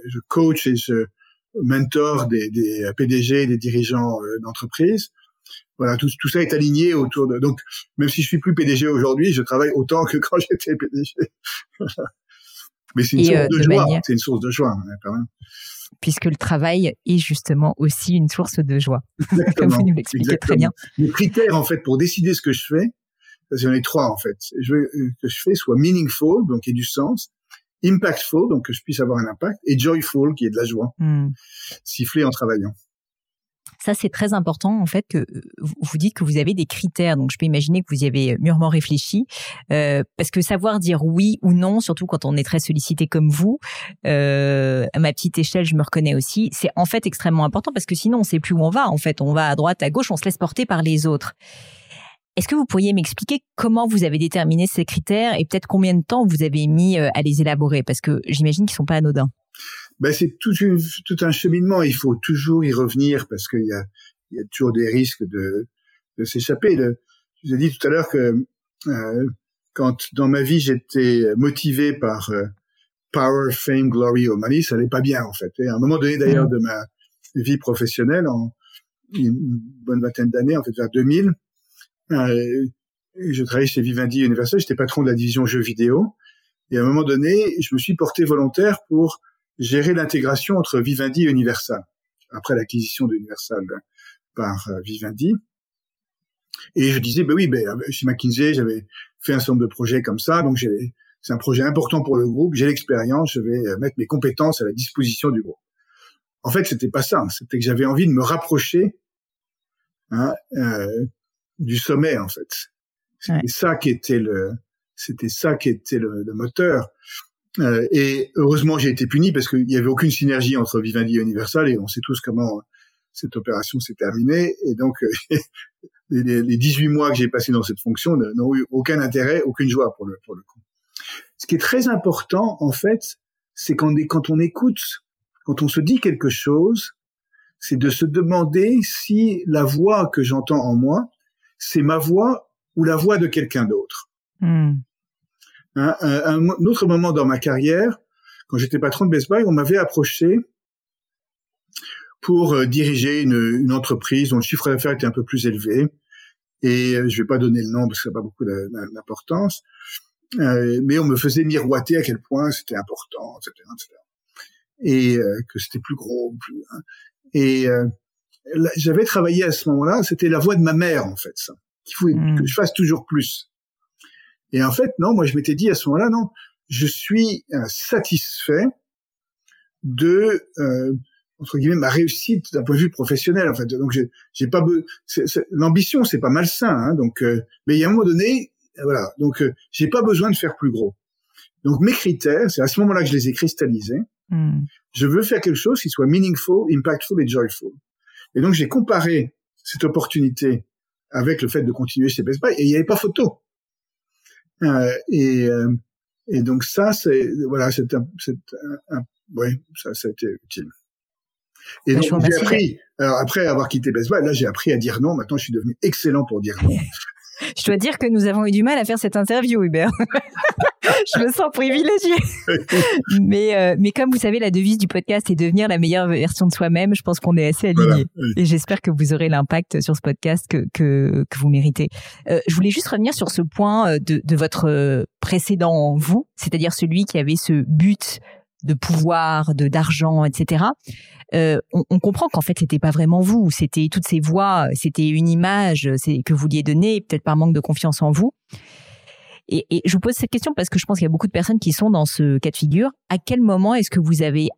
je coach et je mentor des, des PDG, des dirigeants d'entreprise. Voilà, tout, tout ça est aligné autour de. Donc, même si je suis plus PDG aujourd'hui, je travaille autant que quand j'étais PDG. Mais c'est une, source euh, de, de joie. C'est une source de joie, quand même. Puisque le travail est justement aussi une source de joie. Comme vous nous l'expliquez très bien. Les critères, en fait, pour décider ce que je fais, j'en ai trois, en fait. Je veux que je fais soit meaningful, donc ait du sens, impactful, donc que je puisse avoir un impact, et joyful, qui est de la joie. Hmm. Siffler en travaillant. Ça, c'est très important, en fait, que euh, vous dites que vous avez des critères. Donc, je peux imaginer que vous y avez mûrement réfléchi. Euh, parce que savoir dire oui ou non, surtout quand on est très sollicité comme vous, euh, à ma petite échelle, je me reconnais aussi, c'est en fait extrêmement important parce que sinon, on sait plus où on va. En fait, on va à droite, à gauche, on se laisse porter par les autres. Est-ce que vous pourriez m'expliquer comment vous avez déterminé ces critères et peut-être combien de temps vous avez mis euh, à les élaborer? Parce que j'imagine qu'ils sont pas anodins ben c'est tout, une, tout un cheminement. Il faut toujours y revenir parce qu'il y a, il y a toujours des risques de, de s'échapper. Je vous ai dit tout à l'heure que euh, quand dans ma vie j'étais motivé par euh, power, fame, glory or money, ça n'allait pas bien en fait. Et à un moment donné d'ailleurs de ma vie professionnelle, en une bonne vingtaine d'années, en fait vers 2000, euh, je travaillais chez Vivendi Universal, j'étais patron de la division jeux vidéo. Et à un moment donné, je me suis porté volontaire pour gérer l'intégration entre Vivendi et Universal, après l'acquisition d'Universal par euh, Vivendi. Et je disais, ben oui, ben, chez McKinsey, j'avais fait un certain nombre de projets comme ça, donc c'est un projet important pour le groupe, j'ai l'expérience, je vais euh, mettre mes compétences à la disposition du groupe. En fait, c'était pas ça, c'était que j'avais envie de me rapprocher hein, euh, du sommet, en fait. C'était ça qui était le, c'était ça qui était le, le moteur. Euh, et heureusement, j'ai été puni parce qu'il n'y avait aucune synergie entre Vivendi et Universal, et on sait tous comment cette opération s'est terminée. Et donc, euh, les, les 18 mois que j'ai passés dans cette fonction n'ont eu aucun intérêt, aucune joie pour le, pour le coup. Ce qui est très important, en fait, c'est quand, quand on écoute, quand on se dit quelque chose, c'est de se demander si la voix que j'entends en moi, c'est ma voix ou la voix de quelqu'un d'autre. Hmm. Hein, un, un, autre moment dans ma carrière, quand j'étais patron de Best Buy, on m'avait approché pour euh, diriger une, une, entreprise dont le chiffre d'affaires était un peu plus élevé. Et euh, je vais pas donner le nom parce que ça n'a pas beaucoup d'importance. Euh, mais on me faisait miroiter à quel point c'était important, etc., etc. Et euh, que c'était plus gros. Plus, hein. Et j'avais travaillé à ce moment-là, c'était la voix de ma mère en fait, ça. Qu'il faut mmh. que je fasse toujours plus. Et en fait, non, moi je m'étais dit à ce moment-là, non, je suis euh, satisfait de euh, entre guillemets ma réussite d'un point de vue professionnel. En fait, donc j'ai pas l'ambition, c'est pas malsain. Hein, donc, euh, mais il y a un moment donné, voilà, donc euh, j'ai pas besoin de faire plus gros. Donc mes critères, c'est à ce moment-là que je les ai cristallisés. Hmm. Je veux faire quelque chose qui soit meaningful, impactful et joyful. Et donc j'ai comparé cette opportunité avec le fait de continuer chez Best Buy et il n'y avait pas photo. Euh, et, euh, et donc ça, c'est voilà, c'est un, c'est un, ouais, ça, ça a été utile. Et donc j'ai appris. Alors après avoir quitté Best Buy, là j'ai appris à dire non. Maintenant, je suis devenu excellent pour dire non. Je dois dire que nous avons eu du mal à faire cette interview, Hubert. je me sens privilégiée. mais, euh, mais comme vous savez, la devise du podcast est devenir la meilleure version de soi-même. Je pense qu'on est assez alignés. Et j'espère que vous aurez l'impact sur ce podcast que, que, que vous méritez. Euh, je voulais juste revenir sur ce point euh, de, de votre précédent vous, c'est-à-dire celui qui avait ce but de pouvoir, de d'argent, etc. Euh, on, on, comprend qu'en fait c'était pas vraiment vous, c'était toutes ces voix, c'était une image c'est que vous vouliez donner, peut-être par manque de confiance en vous. Et, et, je vous pose cette question parce que je pense qu'il y a beaucoup de personnes qui sont dans ce cas de figure. À quel moment est-ce que vous avez,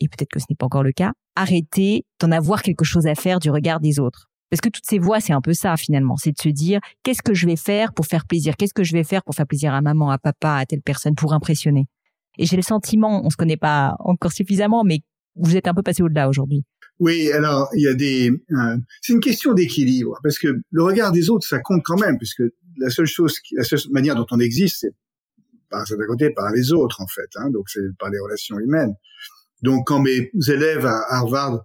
et peut-être que ce n'est pas encore le cas, arrêté d'en avoir quelque chose à faire du regard des autres? Parce que toutes ces voix, c'est un peu ça finalement, c'est de se dire qu'est-ce que je vais faire pour faire plaisir, qu'est-ce que je vais faire pour faire plaisir à maman, à papa, à telle personne, pour impressionner? Et j'ai le sentiment, on se connaît pas encore suffisamment, mais vous êtes un peu passé au-delà aujourd'hui. Oui, alors il y a des. Euh, c'est une question d'équilibre parce que le regard des autres, ça compte quand même, puisque la seule chose, la seule manière dont on existe, c'est par d'un côté par les autres en fait. Hein, donc c'est par les relations humaines. Donc quand mes élèves à Harvard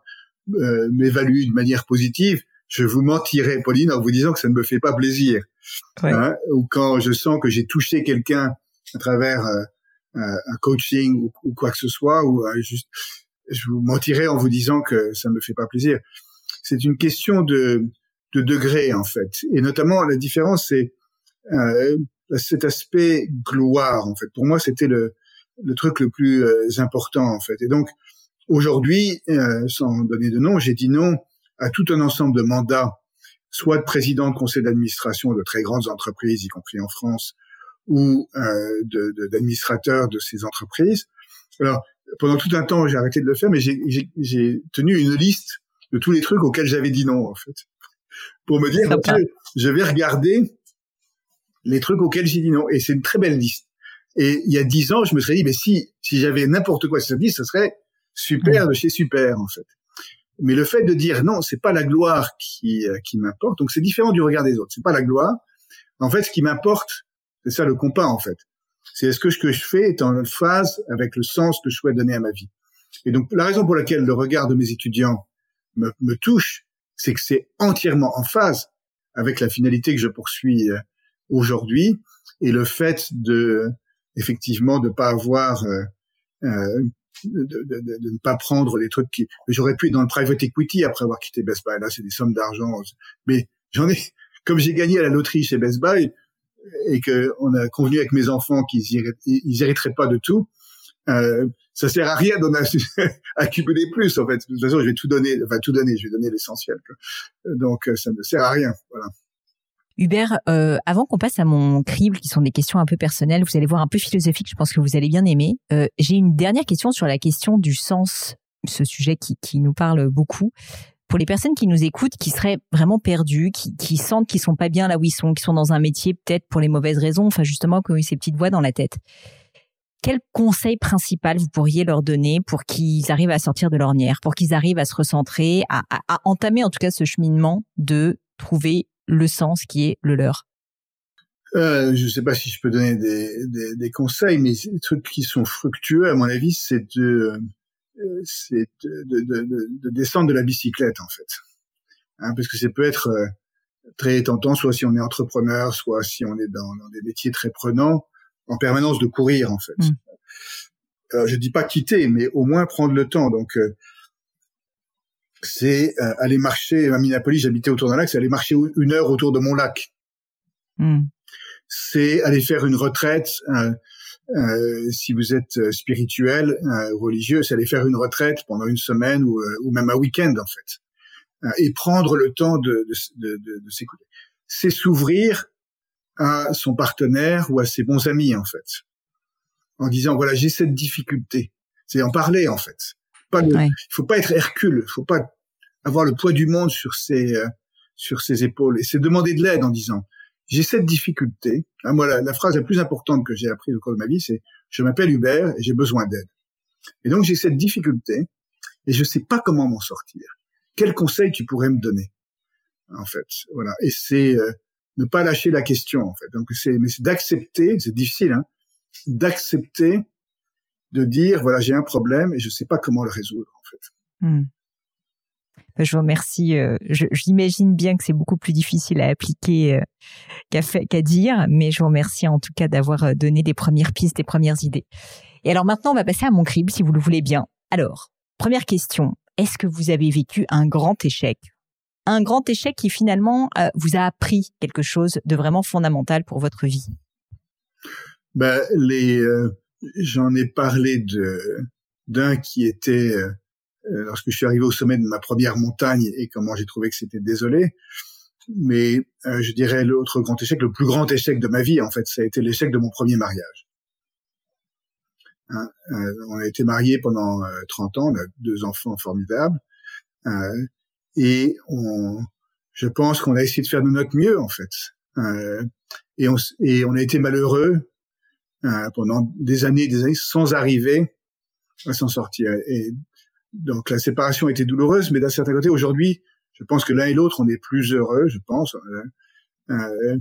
euh, m'évaluent de manière positive, je vous mentirais, Pauline, en vous disant que ça ne me fait pas plaisir. Hein, ou quand je sens que j'ai touché quelqu'un à travers euh, un coaching ou, ou, quoi que ce soit, ou juste je vous mentirais en vous disant que ça me fait pas plaisir. C'est une question de, de degré en fait, et notamment la différence c'est euh, cet aspect gloire en fait. Pour moi, c'était le, le truc le plus euh, important en fait. Et donc aujourd'hui, euh, sans donner de nom, j'ai dit non à tout un ensemble de mandats, soit de président de conseil d'administration de très grandes entreprises, y compris en France, ou euh, d'administrateurs de, de ces entreprises. Alors pendant tout un temps, j'ai arrêté de le faire, mais j'ai tenu une liste de tous les trucs auxquels j'avais dit non, en fait, pour me dire, je vais regarder les trucs auxquels j'ai dit non. Et c'est une très belle liste. Et il y a dix ans, je me serais dit, mais si, si j'avais n'importe quoi sur cette liste, ce serait super de chez super, en fait. Mais le fait de dire non, c'est pas la gloire qui, euh, qui m'importe. Donc c'est différent du regard des autres. C'est pas la gloire. En fait, ce qui m'importe, c'est ça le compas, en fait. C'est est-ce que ce que je fais est en phase avec le sens que je souhaite donner à ma vie. Et donc la raison pour laquelle le regard de mes étudiants me, me touche, c'est que c'est entièrement en phase avec la finalité que je poursuis euh, aujourd'hui et le fait de effectivement de pas avoir euh, euh, de, de, de, de, ne pas prendre les trucs qui j'aurais pu être dans le private equity après avoir quitté Best Buy là c'est des sommes d'argent mais j'en ai comme j'ai gagné à la loterie chez Best Buy et que on a convenu avec mes enfants qu'ils ils hériteraient pas de tout, euh, ça sert à rien d'en accumuler plus en fait. De toute façon, je vais tout donner, enfin tout donner, je vais donner l'essentiel. Donc ça ne sert à rien. Voilà. Hubert, euh, avant qu'on passe à mon crible, qui sont des questions un peu personnelles, vous allez voir un peu philosophique, je pense que vous allez bien aimer. Euh, J'ai une dernière question sur la question du sens, ce sujet qui, qui nous parle beaucoup pour les personnes qui nous écoutent, qui seraient vraiment perdues, qui, qui sentent qu'ils sont pas bien là où ils sont, qui sont dans un métier peut-être pour les mauvaises raisons, enfin justement qui ont eu ces petites voix dans la tête. Quel conseil principal vous pourriez leur donner pour qu'ils arrivent à sortir de l'ornière, pour qu'ils arrivent à se recentrer, à, à, entamer en tout cas ce cheminement de trouver le sens qui est le leur euh, je ne sais pas si je peux donner des, des, des conseils, mais les trucs qui sont fructueux, à mon avis, c'est de euh, de, de, de, de, descendre de la bicyclette en fait, hein, parce que ça peut être euh, très tentant, soit si on est entrepreneur, soit si on est dans, dans des métiers très prenants, en permanence de courir en fait. Mm. Euh, je dis pas quitter, mais au moins prendre le temps. Donc euh, c'est aller marcher à Minneapolis, j'habitais autour d'un lac, c'est aller marcher une heure autour de mon lac. Mm. C'est aller faire une retraite. Euh, si vous êtes euh, spirituel, euh, religieux, c'est aller faire une retraite pendant une semaine ou, ou même un week-end en fait, et prendre le temps de, de, de, de s'écouter. C'est s'ouvrir à son partenaire ou à ses bons amis en fait, en disant voilà j'ai cette difficulté. C'est en parler en fait. Il faut pas être Hercule, faut pas avoir le poids du monde sur ses sur ses épaules et c'est demander de l'aide en disant j'ai cette difficulté. Hein, moi, la, phrase la plus importante que j'ai apprise au cours de ma vie, c'est je m'appelle Hubert et j'ai besoin d'aide. Et donc j'ai cette difficulté et je sais pas comment m'en sortir. Quel conseil tu pourrais me donner? En fait, voilà. Et c'est euh, ne pas lâcher la question. En fait, donc c'est mais c'est d'accepter. C'est difficile, hein, d'accepter de dire voilà j'ai un problème et je sais pas comment le résoudre en fait. Hmm. Je vous remercie. Euh, j'imagine bien que c'est beaucoup plus difficile à appliquer euh, qu'à dire, mais je vous remercie en tout cas d'avoir euh, donné des premières pistes, des premières idées. Et alors maintenant, on va passer à mon crible, si vous le voulez bien. Alors, première question. Est-ce que vous avez vécu un grand échec? Un grand échec qui finalement vous a appris quelque chose de vraiment fondamental pour votre vie? Ben, les, J'en ai parlé de d'un qui était euh, lorsque je suis arrivé au sommet de ma première montagne et comment j'ai trouvé que c'était désolé. Mais euh, je dirais l'autre grand échec, le plus grand échec de ma vie, en fait, ça a été l'échec de mon premier mariage. Hein, euh, on a été mariés pendant 30 ans, on a deux enfants formidables, et on, je pense qu'on a essayé de faire de notre mieux, en fait. et, on, et on a été malheureux pendant des années, des années, sans arriver à s'en sortir. Et donc la séparation était douloureuse, mais d'un certain côté, aujourd'hui, je pense que l'un et l'autre, on est plus heureux, je pense. Euh, euh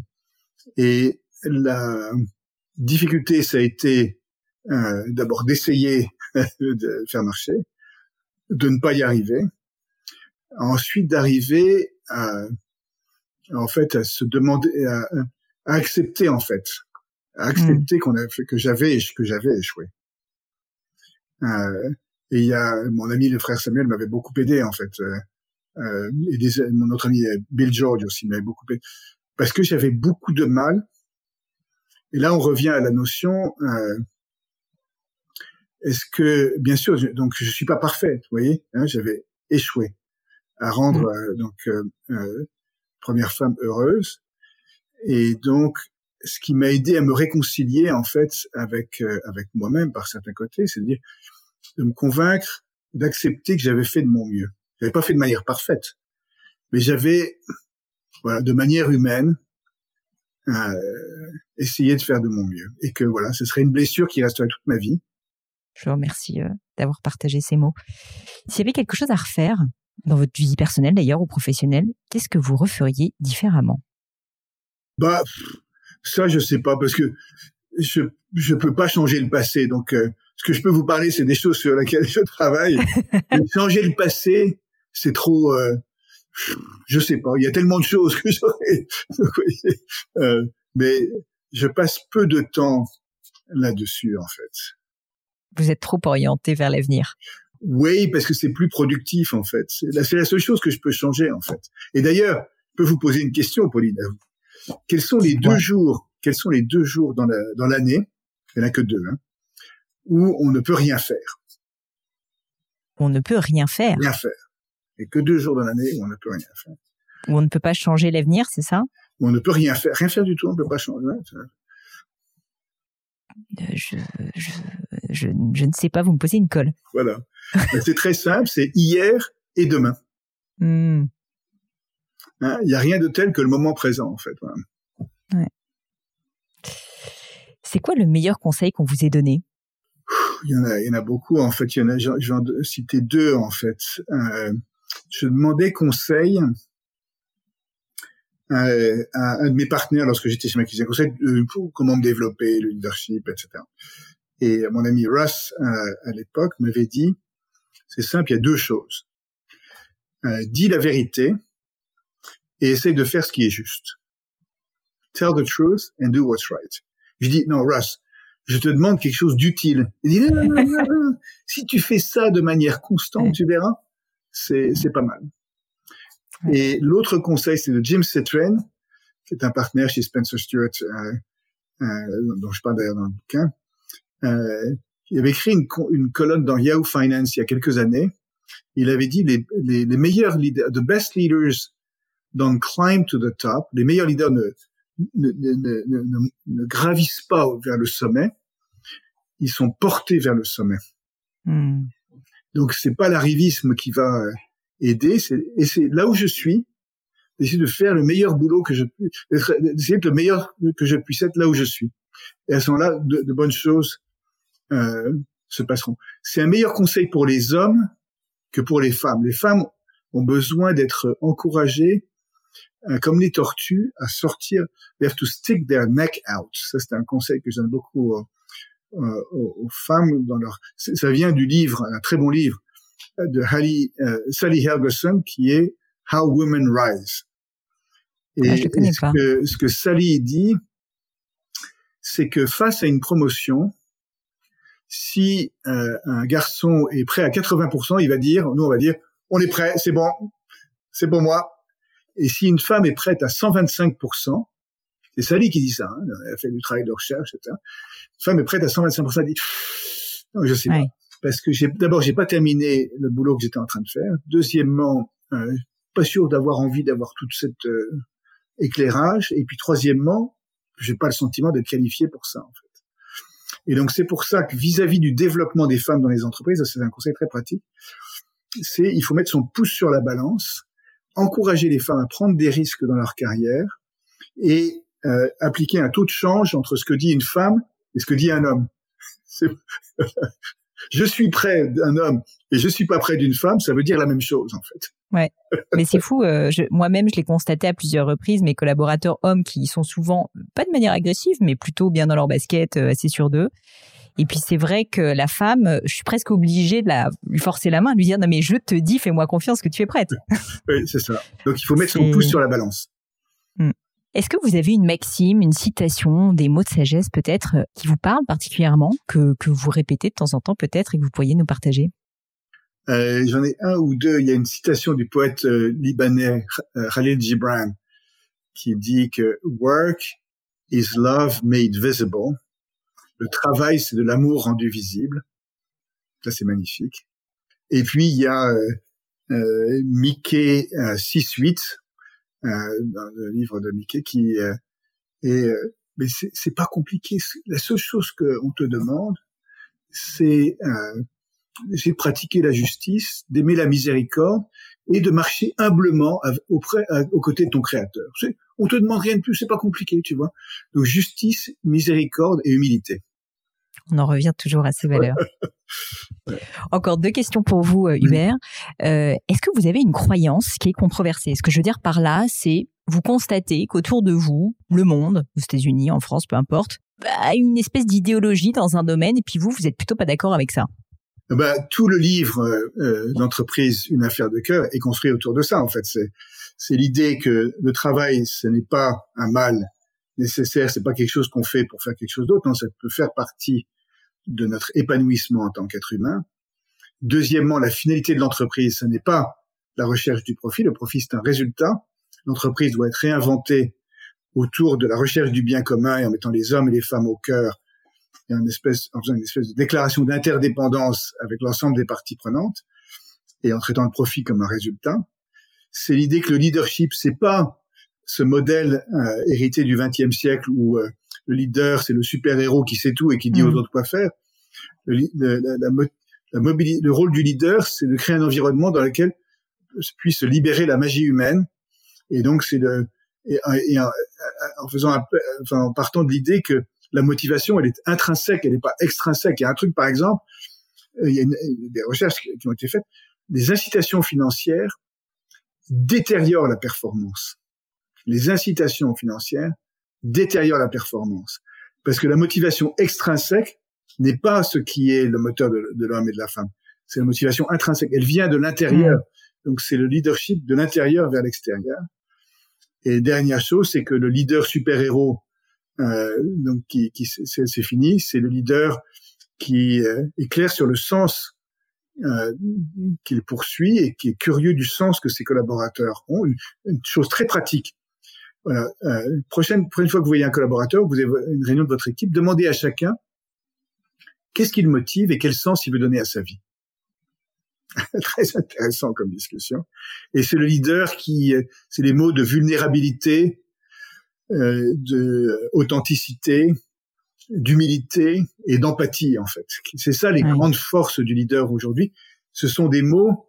et la difficulté, ça a été euh, d'abord d'essayer de faire marcher, de ne pas y arriver, ensuite d'arriver à, en fait, à se demander, à, accepter en fait, à accepter mm. qu'on a que j'avais que j'avais échoué. Euh, et il y a mon ami le frère Samuel m'avait beaucoup aidé en fait. Euh, euh et des, mon autre ami euh, Bill George aussi m'avait beaucoup aidé parce que j'avais beaucoup de mal. Et là, on revient à la notion. Euh, Est-ce que, bien sûr, je, donc je suis pas parfait, vous voyez, hein, j'avais échoué à rendre mmh. euh, donc euh, première femme heureuse. Et donc, ce qui m'a aidé à me réconcilier en fait avec avec moi-même par certains côtés, c'est à dire de me convaincre d'accepter que j'avais fait de mon mieux. J'avais pas fait de manière parfaite, mais j'avais, voilà, de manière humaine, euh, essayé de faire de mon mieux. Et que voilà, ce serait une blessure qui resterait toute ma vie. Je vous remercie euh, d'avoir partagé ces mots. S'il y avait quelque chose à refaire dans votre vie personnelle d'ailleurs ou professionnelle, qu'est-ce que vous referiez différemment? Bah, ça je sais pas parce que je je peux pas changer le passé, donc euh, ce que je peux vous parler, c'est des choses sur lesquelles je travaille. changer le passé, c'est trop. Euh, je sais pas. Il y a tellement de choses que j'aurais. euh, mais je passe peu de temps là-dessus, en fait. Vous êtes trop orienté vers l'avenir. Oui, parce que c'est plus productif, en fait. C'est la, la, seule chose que je peux changer, en fait. Et d'ailleurs, je peux vous poser une question, Pauline. Quels sont les deux jours Quels sont les deux jours dans l'année? La, Il n'y en a que deux. Hein, où on ne peut rien faire. On ne peut rien faire. Rien faire. Et que deux jours dans l'année où on ne peut rien faire. Où on ne peut pas changer l'avenir, c'est ça? Où on ne peut rien faire. Rien faire du tout, on ne peut pas changer. Euh, je, je, je, je, ne sais pas, vous me posez une colle. Voilà. c'est très simple, c'est hier et demain. Hmm. Hein, il n'y a rien de tel que le moment présent, en fait. Ouais. C'est quoi le meilleur conseil qu'on vous ait donné? Il y en a, il y en a beaucoup. En fait, il y en a, je vais en citer deux en fait. Euh, je demandais conseil euh, à un de mes partenaires lorsque j'étais chez McKinsey, conseil euh, pour comment me développer, le leadership, etc. Et mon ami Russ euh, à l'époque m'avait dit, c'est simple, il y a deux choses. Euh, dis la vérité et essaye de faire ce qui est juste. Tell the truth and do what's right. Je dis non, Russ, je te demande quelque chose d'utile. si tu fais ça de manière constante, tu verras, c'est, c'est pas mal. Et l'autre conseil, c'est de Jim Cetren, qui est un partenaire chez Spencer Stewart, euh, euh, dont je parle d'ailleurs dans le bouquin. Euh, il avait écrit une, une, colonne dans Yahoo Finance il y a quelques années. Il avait dit les, les, les meilleurs leaders, the best leaders don't climb to the top. Les meilleurs leaders ne, ne, ne, ne, ne, gravissent pas vers le sommet, ils sont portés vers le sommet. Hmm. Donc c'est pas l'arrivisme qui va euh, aider, c'est et c'est là où je suis, d'essayer de faire le meilleur boulot que je puis, d'essayer le meilleur que je puisse être là où je suis. Et à ce moment-là, de, de bonnes choses euh, se passeront. C'est un meilleur conseil pour les hommes que pour les femmes. Les femmes ont besoin d'être encouragées comme les tortues, à sortir, they have to stick their neck out. Ça, c'est un conseil que j'aime beaucoup euh, euh aux, femmes dans leur. Ça vient du livre, un très bon livre de Sally Helgerson qui est How Women Rise. Et, ah, connais ce, Que, ce que Sally dit, c'est que face à une promotion, si euh, un garçon est prêt à 80%, il va dire, nous on va dire, on est prêt, c'est bon, c'est pour moi. Et si une femme est prête à 125%, c'est Sally qui dit ça, hein, elle a fait du travail de recherche, etc. Une femme est prête à 125%, elle dit, non, je sais pas. Parce que j'ai, d'abord, j'ai pas terminé le boulot que j'étais en train de faire. Deuxièmement, euh, pas sûr d'avoir envie d'avoir toute cette euh, éclairage. Et puis troisièmement, j'ai pas le sentiment d'être qualifié pour ça, en fait. Et donc c'est pour ça que vis-à-vis du développement des femmes dans les entreprises, c'est un conseil très pratique, c'est il faut mettre son pouce sur la balance, encourager les femmes à prendre des risques dans leur carrière et euh, appliquer un taux de change entre ce que dit une femme et ce que dit un homme. je suis près d'un homme et je suis pas près d'une femme, ça veut dire la même chose en fait. Ouais, mais c'est fou. Euh, moi-même, je l'ai constaté à plusieurs reprises. Mes collaborateurs hommes qui sont souvent pas de manière agressive, mais plutôt bien dans leur basket, euh, assez sur d'eux. Et puis c'est vrai que la femme, je suis presque obligée de la, lui forcer la main, de lui dire non mais je te dis, fais-moi confiance que tu es prête. oui, c'est ça. Donc il faut mettre son pouce sur la balance. Hmm. Est-ce que vous avez une maxime, une citation, des mots de sagesse peut-être euh, qui vous parlent particulièrement, que, que vous répétez de temps en temps peut-être et que vous pourriez nous partager? Euh, J'en ai un ou deux. Il y a une citation du poète euh, libanais euh, Khalil Gibran qui dit que work is love made visible. Le travail, c'est de l'amour rendu visible. Ça, c'est magnifique. Et puis, il y a euh, Mickey 6-8 euh, dans le livre de Mickey qui euh, est euh, mais c'est pas compliqué. La seule chose qu'on te demande, c'est euh, de pratiquer la justice, d'aimer la miséricorde et de marcher humblement auprès, aux côtés de ton Créateur. On te demande rien de plus, c'est pas compliqué, tu vois. Donc justice, miséricorde et humilité. On en revient toujours à ces valeurs. Encore deux questions pour vous, euh, Hubert. Euh, est-ce que vous avez une croyance qui est controversée? Ce que je veux dire par là, c'est vous constatez qu'autour de vous, le monde, aux États-Unis, en France, peu importe, a bah, une espèce d'idéologie dans un domaine, et puis vous, vous êtes plutôt pas d'accord avec ça. Bah, tout le livre euh, d'entreprise, une affaire de cœur, est construit autour de ça. En fait, c'est l'idée que le travail, ce n'est pas un mal nécessaire, c'est pas quelque chose qu'on fait pour faire quelque chose d'autre. Non, ça peut faire partie de notre épanouissement en tant qu'être humain. Deuxièmement, la finalité de l'entreprise, ce n'est pas la recherche du profit. Le profit, c'est un résultat. L'entreprise doit être réinventée autour de la recherche du bien commun et en mettant les hommes et les femmes au cœur et en, espèce, en faisant une espèce de déclaration d'interdépendance avec l'ensemble des parties prenantes et en traitant le profit comme un résultat. C'est l'idée que le leadership, c'est pas ce modèle euh, hérité du XXe siècle où euh, le leader, c'est le super-héros qui sait tout et qui dit aux mm. autres quoi faire. Le, la, la, le rôle du leader, c'est de créer un environnement dans lequel puisse libérer la magie humaine. Et donc, c'est de, et, en faisant, enfin, en partant de l'idée que la motivation, elle est intrinsèque, elle n'est pas extrinsèque. Il y a un truc, par exemple, euh, il y a des recherches qui ont été faites, les incitations financières détériorent la performance. Les incitations financières détériore la performance. Parce que la motivation extrinsèque n'est pas ce qui est le moteur de, l'homme et de la femme. C'est la motivation intrinsèque. Elle vient de l'intérieur. Mm. Donc c'est le leadership de l'intérieur vers l'extérieur. Et dernière chose, c'est que le leader super-héros, euh, donc qui, qui c'est fini, c'est le leader qui euh, est clair sur le sens euh, qu'il poursuit et qui est curieux du sens que ses collaborateurs ont. une chose très pratique. Voilà. Euh, prochaine, prochaine fois que vous voyez un collaborateur, vous avez une réunion de votre équipe, demandez à chacun qu'est-ce qui le motive et quel sens il veut donner à sa vie. Très intéressant comme discussion. Et c'est le leader qui, euh, c'est les mots de vulnérabilité, euh, de authenticité, d'humilité et d'empathie en fait. C'est ça les grandes forces du leader aujourd'hui. Ce sont des mots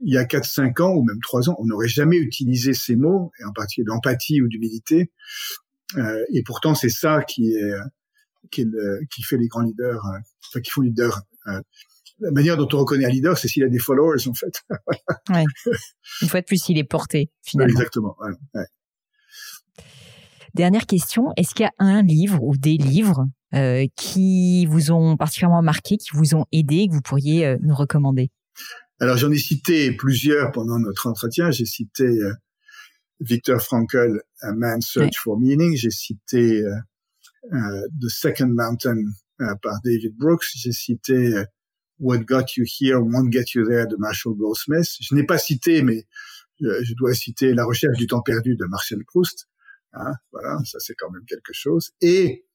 il y a 4-5 ans ou même 3 ans, on n'aurait jamais utilisé ces mots, et en particulier d'empathie ou d'humilité. Euh, et pourtant, c'est ça qui est qui, qui fait les grands leaders, euh, enfin qui font leader. Euh, la manière dont on reconnaît un leader, c'est s'il a des followers, en fait. ouais. Une fois de plus, il est porté, finalement. exactement. Ouais. Dernière question, est-ce qu'il y a un livre ou des livres euh, qui vous ont particulièrement marqué, qui vous ont aidé, que vous pourriez nous recommander? Alors j'en ai cité plusieurs pendant notre entretien. J'ai cité euh, Viktor Frankl, A Man's Search for Meaning. J'ai cité euh, euh, The Second Mountain par David Brooks. J'ai cité What Got You Here Won't Get You There de Marshall Goldsmith. Je n'ai pas cité, mais je dois citer La recherche du temps perdu de Marcel Proust. Hein, voilà, ça c'est quand même quelque chose. Et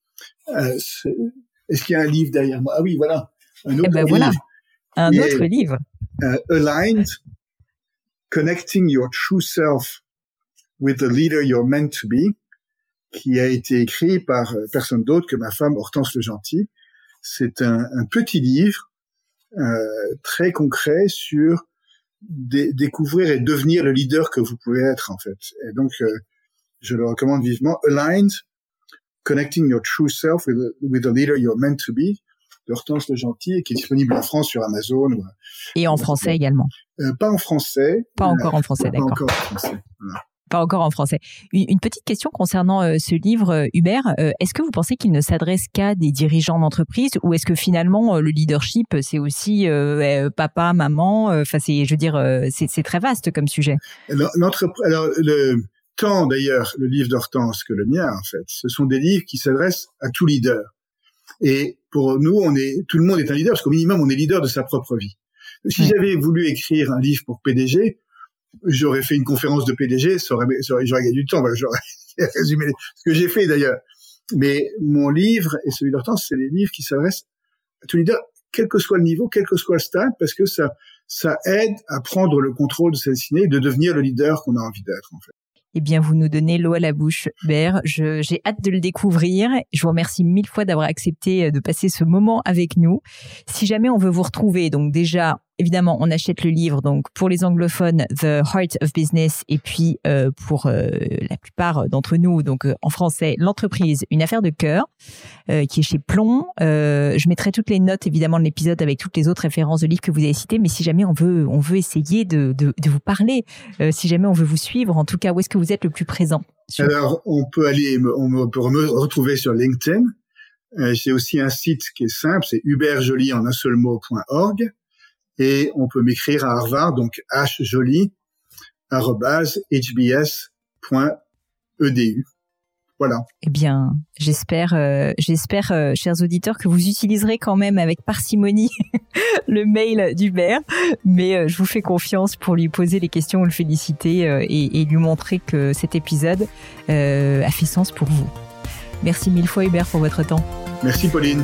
est-ce qu'il y a un livre derrière moi? Ah oui, voilà. Un autre eh ben voilà, un autre livre. Uh, aligned, connecting your true self with the leader you're meant to be, qui a été écrit par euh, personne d'autre que ma femme Hortense Le Gentil. C'est un, petit livre euh, très concret sur découvrir et devenir le leader que vous pouvez être en fait. Et donc, euh, je le recommande vivement. Aligned, connecting your true self with, with the leader you're meant to be Hortense Le Gentil, qui est disponible en France sur Amazon. Et en français également euh, Pas en français. Pas encore en français, d'accord. Pas encore en français. Pas encore en français. Une, petite question concernant euh, ce livre, euh, Hubert. est-ce que vous pensez qu'il ne s'adresse qu'à des dirigeants d'entreprise ou est-ce que finalement le leadership c'est aussi papa, maman Enfin, c'est, je veux dire, c'est, très vaste comme sujet. Alors, alors le, tant d'ailleurs le livre d'Hortense que le mien en fait, ce sont des livres qui s'adressent à tout leader. Et pour nous, on est, tout le monde est un leader parce qu'au minimum, on est leader de sa propre vie. Si j'avais voulu écrire un livre pour PDG, j'aurais fait une conférence de PDG, j'aurais gagné du temps. Voilà, j'aurais résumé ce que j'ai fait d'ailleurs. Mais mon livre et celui d'Hortense, c'est les livres qui s'adressent à tout leader, quel que soit le niveau, quel que soit le stade, parce que ça, ça aide à prendre le contrôle de sa destinée et de devenir le leader qu'on a envie d'être, en fait eh bien, vous nous donnez l'eau à la bouche, Bert. J'ai hâte de le découvrir. Je vous remercie mille fois d'avoir accepté euh, de passer ce moment avec nous. Si jamais on veut vous retrouver, donc déjà, évidemment, on achète le livre. Donc, pour les anglophones, The Heart of Business, et puis euh, pour euh, la plupart d'entre nous, donc en français, l'entreprise, une affaire de cœur, qui est chez Plomb. je mettrai toutes les notes, évidemment, de l'épisode avec toutes les autres références de livres que vous avez cités. Mais si jamais on veut, on veut essayer de, vous parler, si jamais on veut vous suivre, en tout cas, où est-ce que vous êtes le plus présent Alors, on peut aller, on peut me retrouver sur LinkedIn. J'ai aussi un site qui est simple, c'est hubertjoly en un seul mot.org et on peut m'écrire à Harvard, donc hjoli, hbs.edu. Voilà. Eh bien, j'espère, euh, j'espère, euh, chers auditeurs, que vous utiliserez quand même avec parcimonie le mail d'Hubert, mais euh, je vous fais confiance pour lui poser les questions, le féliciter et, et, lui montrer que cet épisode a fait sens pour vous. Merci mille fois Hubert pour votre temps. Merci Pauline.